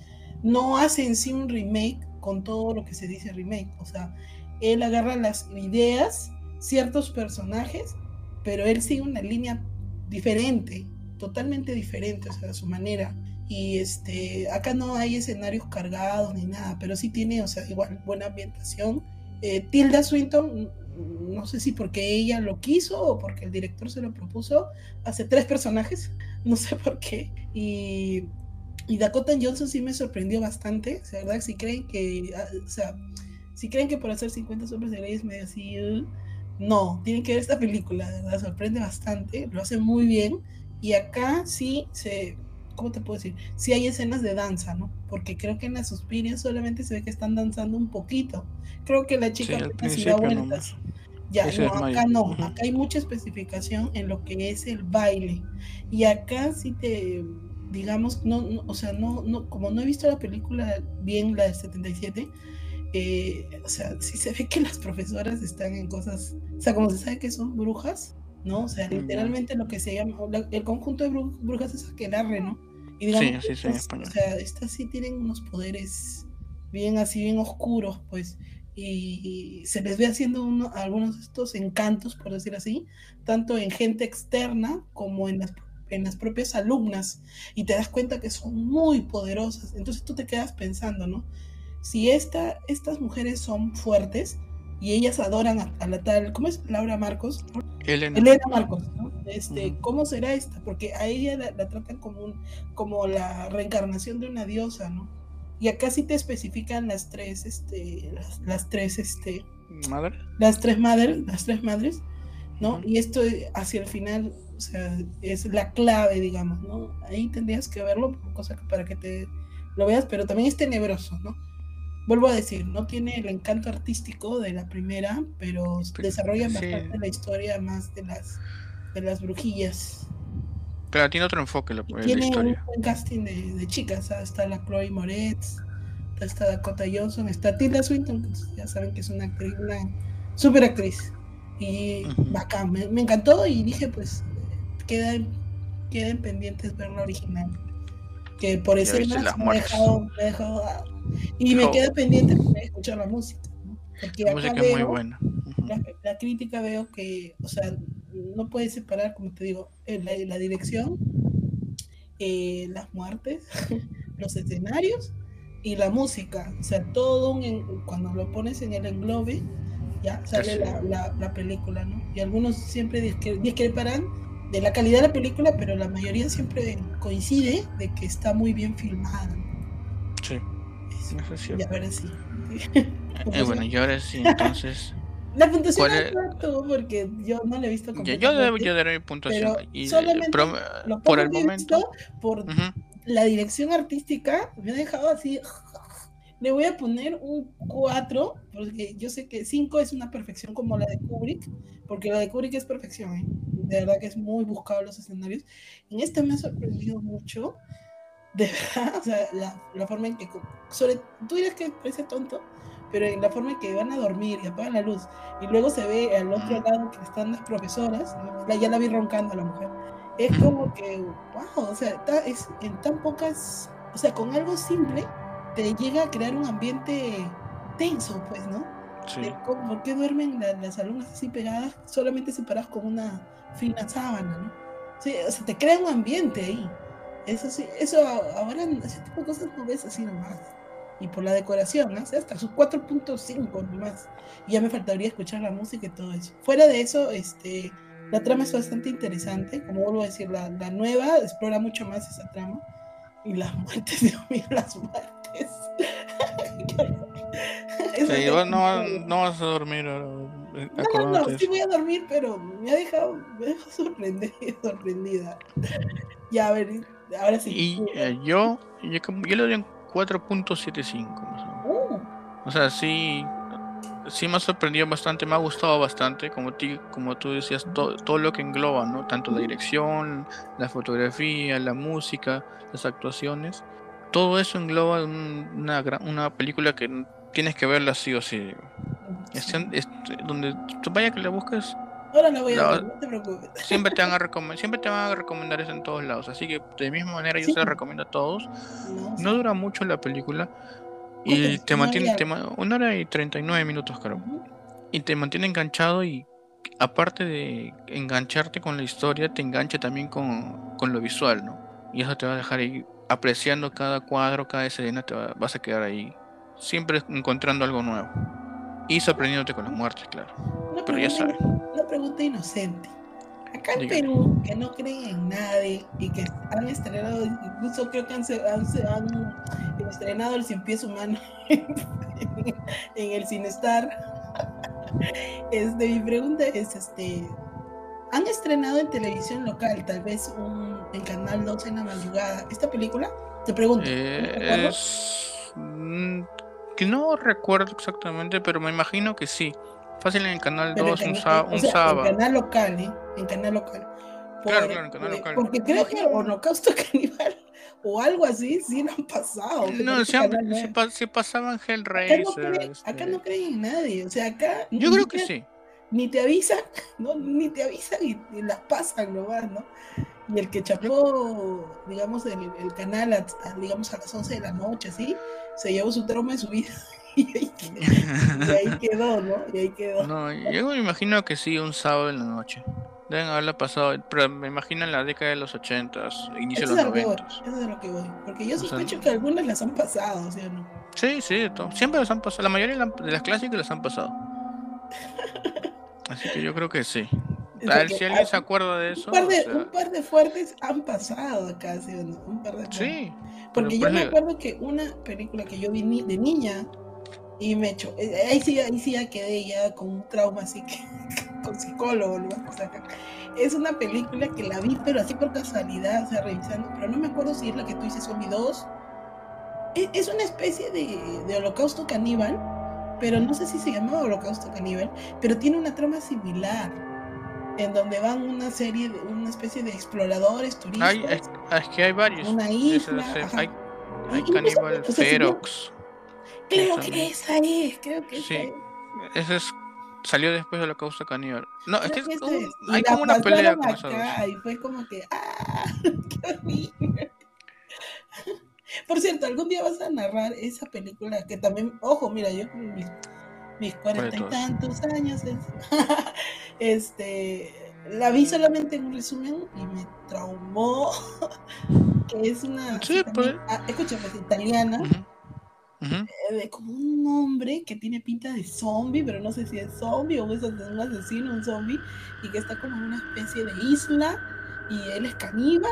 no hace en sí un remake con todo lo que se dice remake. O sea, él agarra las ideas, ciertos personajes, pero él sigue una línea diferente, totalmente diferente, o sea, a su manera. Y este, acá no hay escenarios cargados ni nada, pero sí tiene, o sea, igual buena ambientación. Eh, Tilda Swinton no sé si porque ella lo quiso o porque el director se lo propuso, hace tres personajes, *laughs* no sé por qué. Y, y Dakota Johnson sí me sorprendió bastante, ¿verdad? Si creen que, ah, o sea, si creen que por hacer 50 hombres de ley es medio no, tienen que ver esta película, ¿verdad? Sorprende bastante, lo hace muy bien. Y acá sí se, ¿cómo te puedo decir? Sí hay escenas de danza, ¿no? Porque creo que en la Suspiria solamente se ve que están danzando un poquito. Creo que la chica sí, da vueltas. Ya, no, acá no, acá hay mucha especificación en lo que es el baile. Y acá sí te, digamos, no, o sea, no, no, como no he visto la película bien, la del 77, eh, o sea, sí se ve que las profesoras están en cosas, o sea, como se sabe que son brujas, ¿no? O sea, literalmente lo que se llama, el conjunto de brujas es aquelarre, ¿no? Y digamos, sí, sí, sí, o sea, estas sí tienen unos poderes bien así, bien oscuros, pues y, se les ve haciendo uno, algunos de estos encantos, por decir así, tanto en gente externa como en las, en las propias alumnas, y te das cuenta que son muy poderosas. Entonces tú te quedas pensando, ¿no? Si esta, estas mujeres son fuertes y ellas adoran a, la tal, ¿cómo es Laura Marcos? Elena. Elena Marcos, ¿no? Este, ¿Cómo será esta? Porque a ella la, la tratan como, un, como la reencarnación de una diosa, ¿no? Y acá sí te especifican las tres, este, las, tres, este. ¿Madre? Las tres madres, las tres madres, ¿no? Y esto hacia el final, o sea, es la clave, digamos, ¿no? Ahí tendrías que verlo, cosa para que te lo veas, pero también es tenebroso, ¿no? Vuelvo a decir, no tiene el encanto artístico de la primera, pero desarrolla bastante la historia más de las de las brujillas. Claro, tiene otro enfoque la, tiene la historia. un casting de, chicas. Está la Chloe Moretz, está Dakota Johnson, está Tilda Swinton, ya saben que es una actriz, una super actriz. Y bacán, me, encantó y dije, pues, quedan, quedan pendientes ver la original. Que por escenas me, me, dejado, me dejado, y me queda pendiente escuchar la música. Porque la música es muy buena. la, crítica veo que, o sea, no puedes separar, como te digo, eh, la, la dirección, eh, las muertes, *laughs* los escenarios y la música. O sea, todo cuando lo pones en el englobe, ya sale la, la, la película, ¿no? Y algunos siempre discre- discreparán de la calidad de la película, pero la mayoría siempre coincide de que está muy bien filmada. Y ahora sí. *laughs* Eh, bueno, y ahora sí, entonces. *laughs* La puntuación ¿Cuál no es? tanto porque yo no la he visto ya, yo, completamente. yo daré mi puntuación. y, solamente pero, Lo por poco el momento. visto, por ujú, la dirección artística, me ha dejado así. *laughs* Le voy a poner un 4, porque yo sé que 5 es una perfección como la de Kubrick, porque la de Kubrick es perfección, ¿eh? de verdad que es muy buscado los escenarios. En esta me ha sorprendido mucho, de verdad, *laughs* o sea, la, la forma en que, sobre, tú dirás que parece tonto, pero en la forma en que van a dormir y apagan la luz, y luego se ve al otro lado que están las profesoras. La- ya la vi roncando a la mujer, es como que, wow, o sea, ta- es en tan pocas, o sea, con algo simple te llega a crear un ambiente tenso, pues, ¿no? sí. De ¿Por qué duermen la- las alumnas así pegadas, solamente separadas con una fina sábana, ¿no? Sí, o sea, te crea un ambiente ahí. Eso sí, eso ahora, ese tipo de cosas no ves así nomás. Y por la decoración, ¿no? O sea, hasta sus 4.5 nomás. Y ya me faltaría escuchar la música y todo eso. Fuera de eso, este, la trama es bastante interesante. Como vuelvo a decir, la, la nueva explora mucho más esa trama. Y *laughs* las muertes, Dios mío, las muertes. Sí, no, no vas a dormir eh, no, no, sí voy a dormir, pero me ha dejado, me ha dejado sorprendida. *laughs* sorprendida. Ya, a ver, ahora sí. Y eh, yo, yo, le doy un 4.75 más o menos. Uh, O sea, sí, sí me ha sorprendido bastante, me ha gustado bastante, como, ti, como tú decías, to- todo lo que engloba, ¿no? Tanto la dirección, la fotografía, la música, las actuaciones. Todo eso engloba un- una, una película que tienes que verla sí o sí. Es, es- donde tú vaya que la busques, ahora la voy a ver, no te preocupes. siempre te van a *laughs* recomendar, siempre te van a recomendar eso en todos lados. Así que de misma manera yo Sí. se la recomiendo a todos. No, No dura mucho la película y te Una mantiene te una hora y 39 minutos, creo. Ujú. Y te mantiene enganchado y aparte de engancharte con la historia, te engancha también con, con lo visual, ¿no? Y eso te va a dejar ahí apreciando cada cuadro, cada escena, te va- vas a quedar ahí siempre encontrando algo nuevo. Y sorprendiéndote con las muertes, claro. Una Pero ya sabes. Una pregunta inocente. Acá en Dígame. Perú, que no creen en nadie y que han estrenado, incluso creo que han, han, han estrenado el Cien Pies Humano *laughs* en el Cinestar. Este, mi pregunta es, este, ¿han estrenado en televisión local, tal vez un, en Canal 12 en la madrugada, esta película? Te pregunto. Eh, que no recuerdo exactamente, pero me imagino que sí. Fácil en el canal Pero en 2 un, cana- sá- o un sea, sábado. En canal local, ¿eh? En canal local. Claro, claro, en canal local. Porque creo que Holocausto *laughs* Caníbal o algo así sí lo han pasado. No, se, nueve. pa- se pasaban Acá no, Hellraiser. creen, acá este, no creen en nadie. O sea, acá. Yo creo que te- sí. Ni te avisan, *laughs* ¿no? Ni te avisan y, y las pasan nomás, ¿no? Y el que chapó, digamos, el, el canal, a, a, digamos, a las 11 de la noche, así, se llevó su trauma de su vida. *laughs* Y ahí, quedó, y ahí *laughs* quedó, ¿no? Y ahí quedó. No, yo me imagino que sí, un sábado en la noche. Deben haberla pasado, pero me imagino en la década de los 80s, inicio de los lo que voy, 90 eso es a lo que voy. Porque yo O sea, sospecho que algunas las han pasado, ¿sí o no? Sí, sí, siempre las han pasado. La mayoría de las clásicas las han pasado. *laughs* Así que yo creo que sí. A ver si alguien se acuerda de eso. Un par de, o sea, un par de fuertes han pasado acá, ¿sí? Un par de fuertes. sí. Porque yo me por ejemplo- acuerdo que una película que yo vi ni- de niña y me echó. eh, Ahí sí, ahí sí ya quedé ya con un trauma así que *laughs* con psicólogo lo vamos a sacar. Es una película que la vi, pero así por casualidad, o sea, revisando, pero no me acuerdo si es la que tú dices Zombie 2. Es, es una especie de, de holocausto caníbal, pero no sé si se llamaba holocausto caníbal, pero tiene una trama similar. En donde van una serie de, una especie de exploradores, turistas, Hay, es, es que hay varios. una isla. hay hay si bien- Ferox. Creo que esa es, creo que Sí. esa es. Ese es, salió después de la causa caníbal. No, es que Creo es que un- hay como una pelea con acá y fue como que, ¡ah! *laughs* ¡Qué horrible! *laughs* Por cierto, algún día vas a narrar esa película que también, ojo, mira, yo mis, cuarenta y tantos años, es- *laughs* este, la vi solamente en un resumen y me traumó, *laughs* que es una, Sí, pues. ah, escúchame, es italiana, eh, como un hombre que tiene pinta de zombie, pero no sé si es zombie o es un asesino, un zombie, y que está como en una especie de isla, y él es caníbal,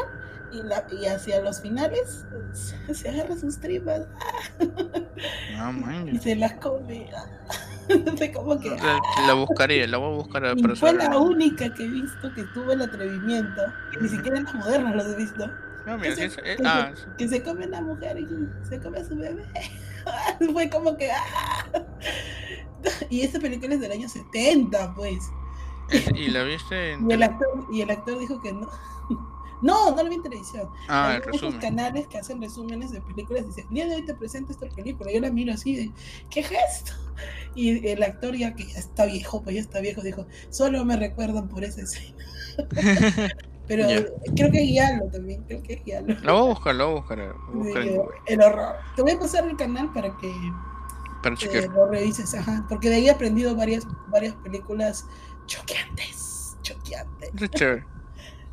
y, la, y hacia los finales *laughs* se, agarra sus tripas ah, y se las come. *laughs* como que, la, buscaré, la voy a buscar a Fue la única que he visto que tuvo el atrevimiento, ni siquiera en las modernas los he visto. que, se, eh, ah, que, se, come la mujer y se come a su bebé. *laughs* fue como que. ¡ah! *laughs* Y esta película es del año 70, pues. ¿Y la viste en.? Y el actor, y el actor dijo que no. No, no lo vi en televisión. Ah, Hay esos canales que hacen resúmenes de películas y dicen, día de hoy te presento esta película. Yo la miro así de, ¿qué gesto? Y el actor ya que ya está viejo, pues ya está viejo, dijo, solo me recuerdan por esa escena. *laughs* Pero creo que es Yalo también, creo que es Yalo. Lo voy a buscar, lo voy a buscar. el horror. Te voy a pasar el canal para que para lo revises, ajá. Porque de ahí he aprendido varias, varias películas choqueantes. Choqueantes.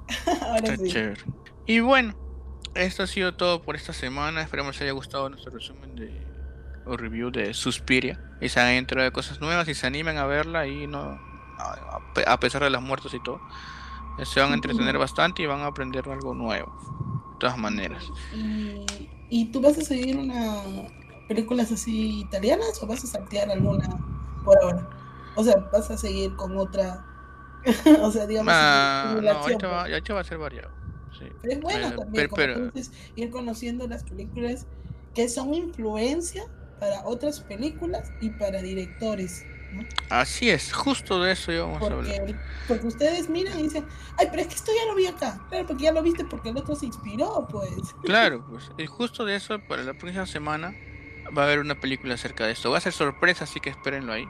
*laughs* Ahora sí. chévere. Y bueno, esto ha sido todo por esta semana. Esperemos que les haya gustado nuestro resumen de o review de Suspiria. Y se han entrado de cosas nuevas y se animen a verla y no a pesar de las muertes y todo se van a entretener bastante y van a aprender algo nuevo. De todas maneras. ¿Y, tú vas a seguir una películas así italianas o vas a saltear alguna por ahora? O sea, vas a seguir con otra. *laughs* o sea, digamos. Ah, no, ahorita va, ya va a ser variado. Sí. Pero es bueno también, pero, ir conociendo las películas que son influencia para otras películas y para directores. Así es, justo de eso íbamos porque, a hablar. Porque ustedes miran y dicen, ay, pero es que esto ya lo vi acá. Claro, porque ya lo viste porque el otro se inspiró, pues. Claro, *laughs* pues. Y justo de eso, para la próxima semana va a haber una película acerca de esto. Va a ser sorpresa, así que espérenlo ahí.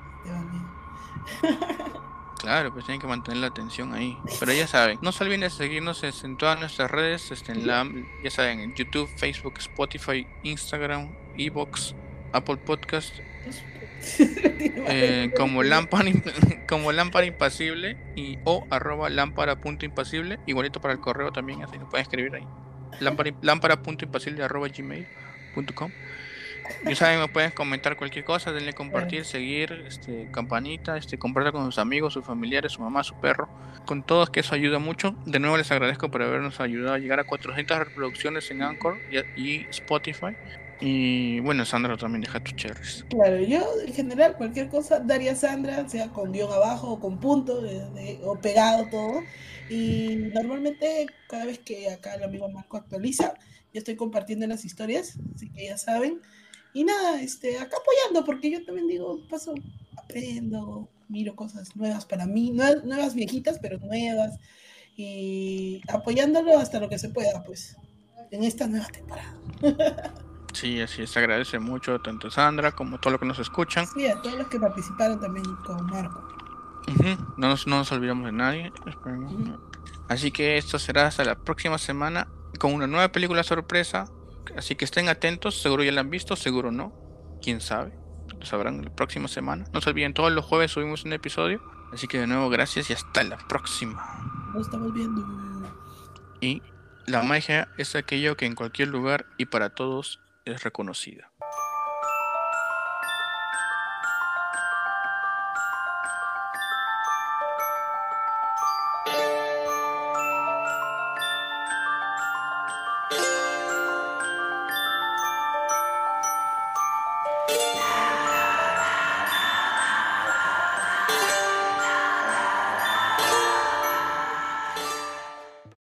*laughs* Claro, pues tienen que mantener la atención ahí. Pero ya saben, no se olviden de seguirnos en todas nuestras redes, este, en la, ya saben, en YouTube, Facebook, Spotify, Instagram, Evox, Apple Podcast *laughs* eh, como lámpara *laughs* como lámpara impasible y o arroba lámpara punto impasible igualito para el correo también así lo pueden escribir ahí lámpara, lámpara punto impasible arroba gmail.com y saben me pueden comentar cualquier cosa denle compartir seguir este campanita este compartir con sus amigos sus familiares su mamá su perro con todos que eso ayuda mucho de nuevo les agradezco por habernos ayudado a llegar a 400 reproducciones en Anchor y Spotify y bueno, Sandra también deja tus cherries. Claro, yo en general cualquier cosa daría Sandra, sea con guion abajo o con punto o pegado todo. Y normalmente cada vez que acá el amigo Marco actualiza, yo estoy compartiendo las historias, así que ya saben. Y nada, este, acá apoyando, porque yo también digo, paso, aprendo, miro cosas nuevas para mí, nuevas, nuevas viejitas, pero nuevas. Y apoyándolo hasta lo que se pueda, pues, en esta nueva temporada. *laughs* Sí, así es, agradece mucho tanto Sandra como todo lo que nos escuchan. Sí, a todos los que participaron también con Marco. no, nos, no nos olvidamos de nadie. Así que esto será hasta la próxima semana con una nueva película sorpresa. Así que estén atentos, seguro ya la han visto, seguro no. Quién sabe, lo sabrán la próxima semana. No se olviden, todos los jueves subimos un episodio. Así que de nuevo, gracias y hasta la próxima. Nos estamos viendo. Y la magia es aquello que en cualquier lugar y para todos es reconocida.